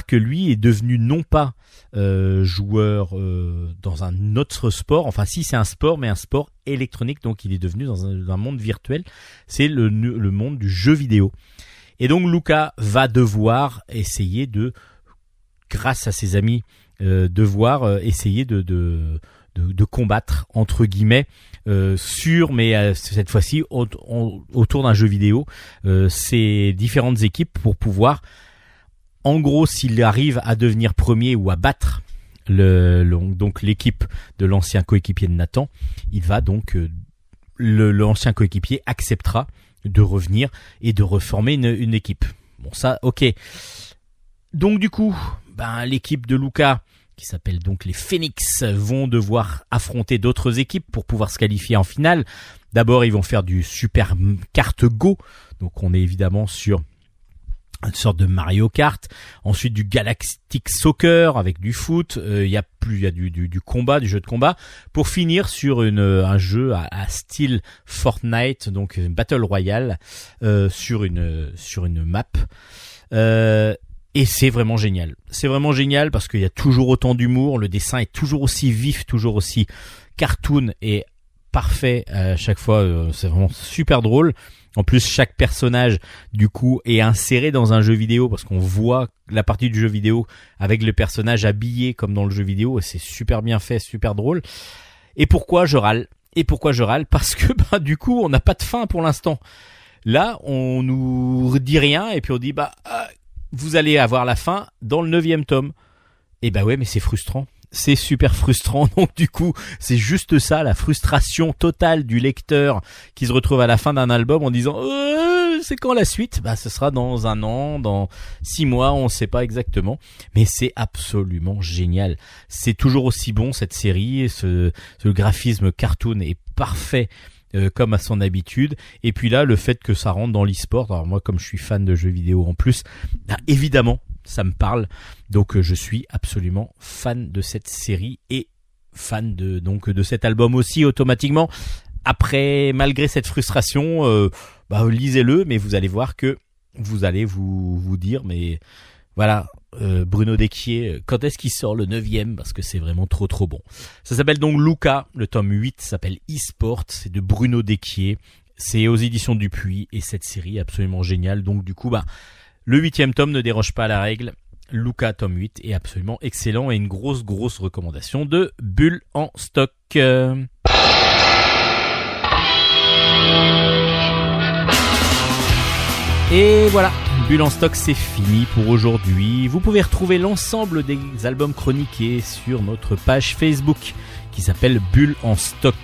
que lui est devenu non pas euh, joueur euh, dans un autre sport. Enfin, si c'est un sport, mais un sport électronique, donc il est devenu dans un, monde virtuel. C'est le, monde du jeu vidéo. Et donc Luca va devoir essayer de, grâce à ses amis, euh, devoir essayer de, combattre entre guillemets sur, mais cette fois-ci autour d'un jeu vidéo, ces différentes équipes pour pouvoir En gros, s'il arrive à devenir premier ou à battre donc l'équipe de l'ancien coéquipier de Nathan, il va donc euh, l'ancien coéquipier acceptera de revenir et de reformer une, une équipe. Bon ça, ok. Donc du coup, ben l'équipe de Luca qui s'appelle donc les Phoenix vont devoir affronter d'autres équipes pour pouvoir se qualifier en finale. D'abord, ils vont faire du super carte Go. Donc on est évidemment sur une sorte de Mario Kart. Ensuite du Galactic Soccer avec du foot. Euh, Il y a plus, il y a du, du, du combat, du jeu de combat. Pour finir sur une, un jeu à, à style Fortnite, donc une Battle Royale euh, sur une sur une map. Euh, et c'est vraiment génial. C'est vraiment génial parce qu'il y a toujours autant d'humour. Le dessin est toujours aussi vif, toujours aussi cartoon et parfait à chaque fois. euh, C'est vraiment super drôle. En plus, chaque personnage, du coup, est inséré dans un jeu vidéo parce qu'on voit la partie du jeu vidéo avec le personnage habillé comme dans le jeu vidéo et c'est super bien fait, super drôle. Et pourquoi je râle? Et pourquoi je râle? Parce que, bah, du coup, on n'a pas de fin pour l'instant. Là, on nous dit rien et puis on dit, bah, ah, vous allez avoir la fin dans le neuvième tome. Et bah ouais, mais c'est frustrant. C'est super frustrant. Donc du coup, c'est juste ça, la frustration totale du lecteur qui se retrouve à la fin d'un album en disant Euh, c'est quand la suite? Bah ce sera dans un an, dans six mois, on ne sait pas exactement. Mais c'est absolument génial. C'est toujours aussi bon cette série. Ce, ce graphisme cartoon est parfait euh, comme à son habitude. Et puis là, le fait que ça rentre dans l'e-sport, alors moi comme je suis fan de jeux vidéo en plus, bah, évidemment, ça me parle. Donc euh, je suis absolument fan de cette série et fan de donc de cet album aussi automatiquement. Après, malgré cette frustration, euh, bah, lisez-le, mais vous allez voir que vous allez vous vous dire, mais voilà, euh, Bruno Desquier, quand est-ce qu'il sort le neuvième? Parce que c'est vraiment trop trop bon. Ça s'appelle donc Luca, le tome 8 s'appelle eSport, c'est de Bruno Desquier, c'est aux éditions Dupuis, et cette série absolument géniale. Donc du coup, bah, le huitième tome ne déroge pas à la règle. Luca tome 8 est absolument excellent et une grosse grosse recommandation de Bulle en stock. Et voilà, Bulle en stock c'est fini pour aujourd'hui. Vous pouvez retrouver l'ensemble des albums chroniqués sur notre page Facebook qui s'appelle Bulle en stock,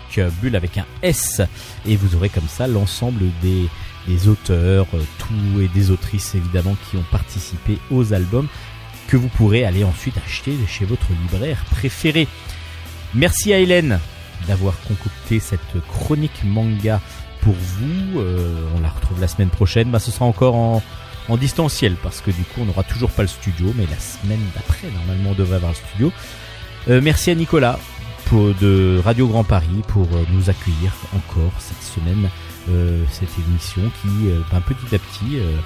Bulle avec un S. Et vous aurez comme ça l'ensemble des, des auteurs, euh, tout et des autrices évidemment qui ont participé aux albums que vous pourrez aller ensuite acheter chez votre libraire préféré. Merci à Hélène d'avoir concocté cette chronique manga pour vous. Euh, on la retrouve la semaine prochaine. Bah, ce sera encore en, distanciel parce que du coup on n'aura toujours pas le studio, mais la semaine d'après normalement on devrait avoir le studio. Euh, merci à Nicolas de Radio Grand Paris pour nous accueillir encore cette semaine. Euh, cette émission qui euh, ben, petit à petit euh,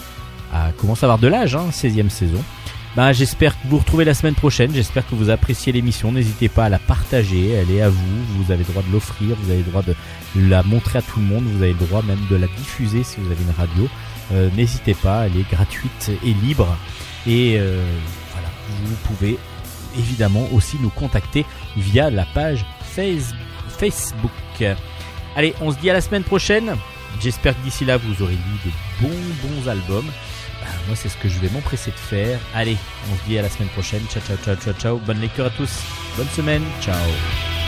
a commencé à avoir de l'âge, hein, 16e saison. Ben, j'espère que vous retrouvez la semaine prochaine. J'espère que vous appréciez l'émission. N'hésitez pas à la partager. Elle est à vous. Vous avez le droit de l'offrir. Vous avez le droit de la montrer à tout le monde. Vous avez le droit même de la diffuser si vous avez une radio. N'hésitez pas. Elle est gratuite et libre. Et voilà, vous pouvez évidemment aussi nous contacter via la page face- Facebook. Allez, on se dit à la semaine prochaine. J'espère que d'ici là vous aurez lu de bons bons albums. Ben, moi c'est ce que je vais m'empresser de faire. Allez, on se dit à la semaine prochaine. Ciao ciao ciao ciao ciao. Bonne lecture à tous. Bonne semaine. Ciao.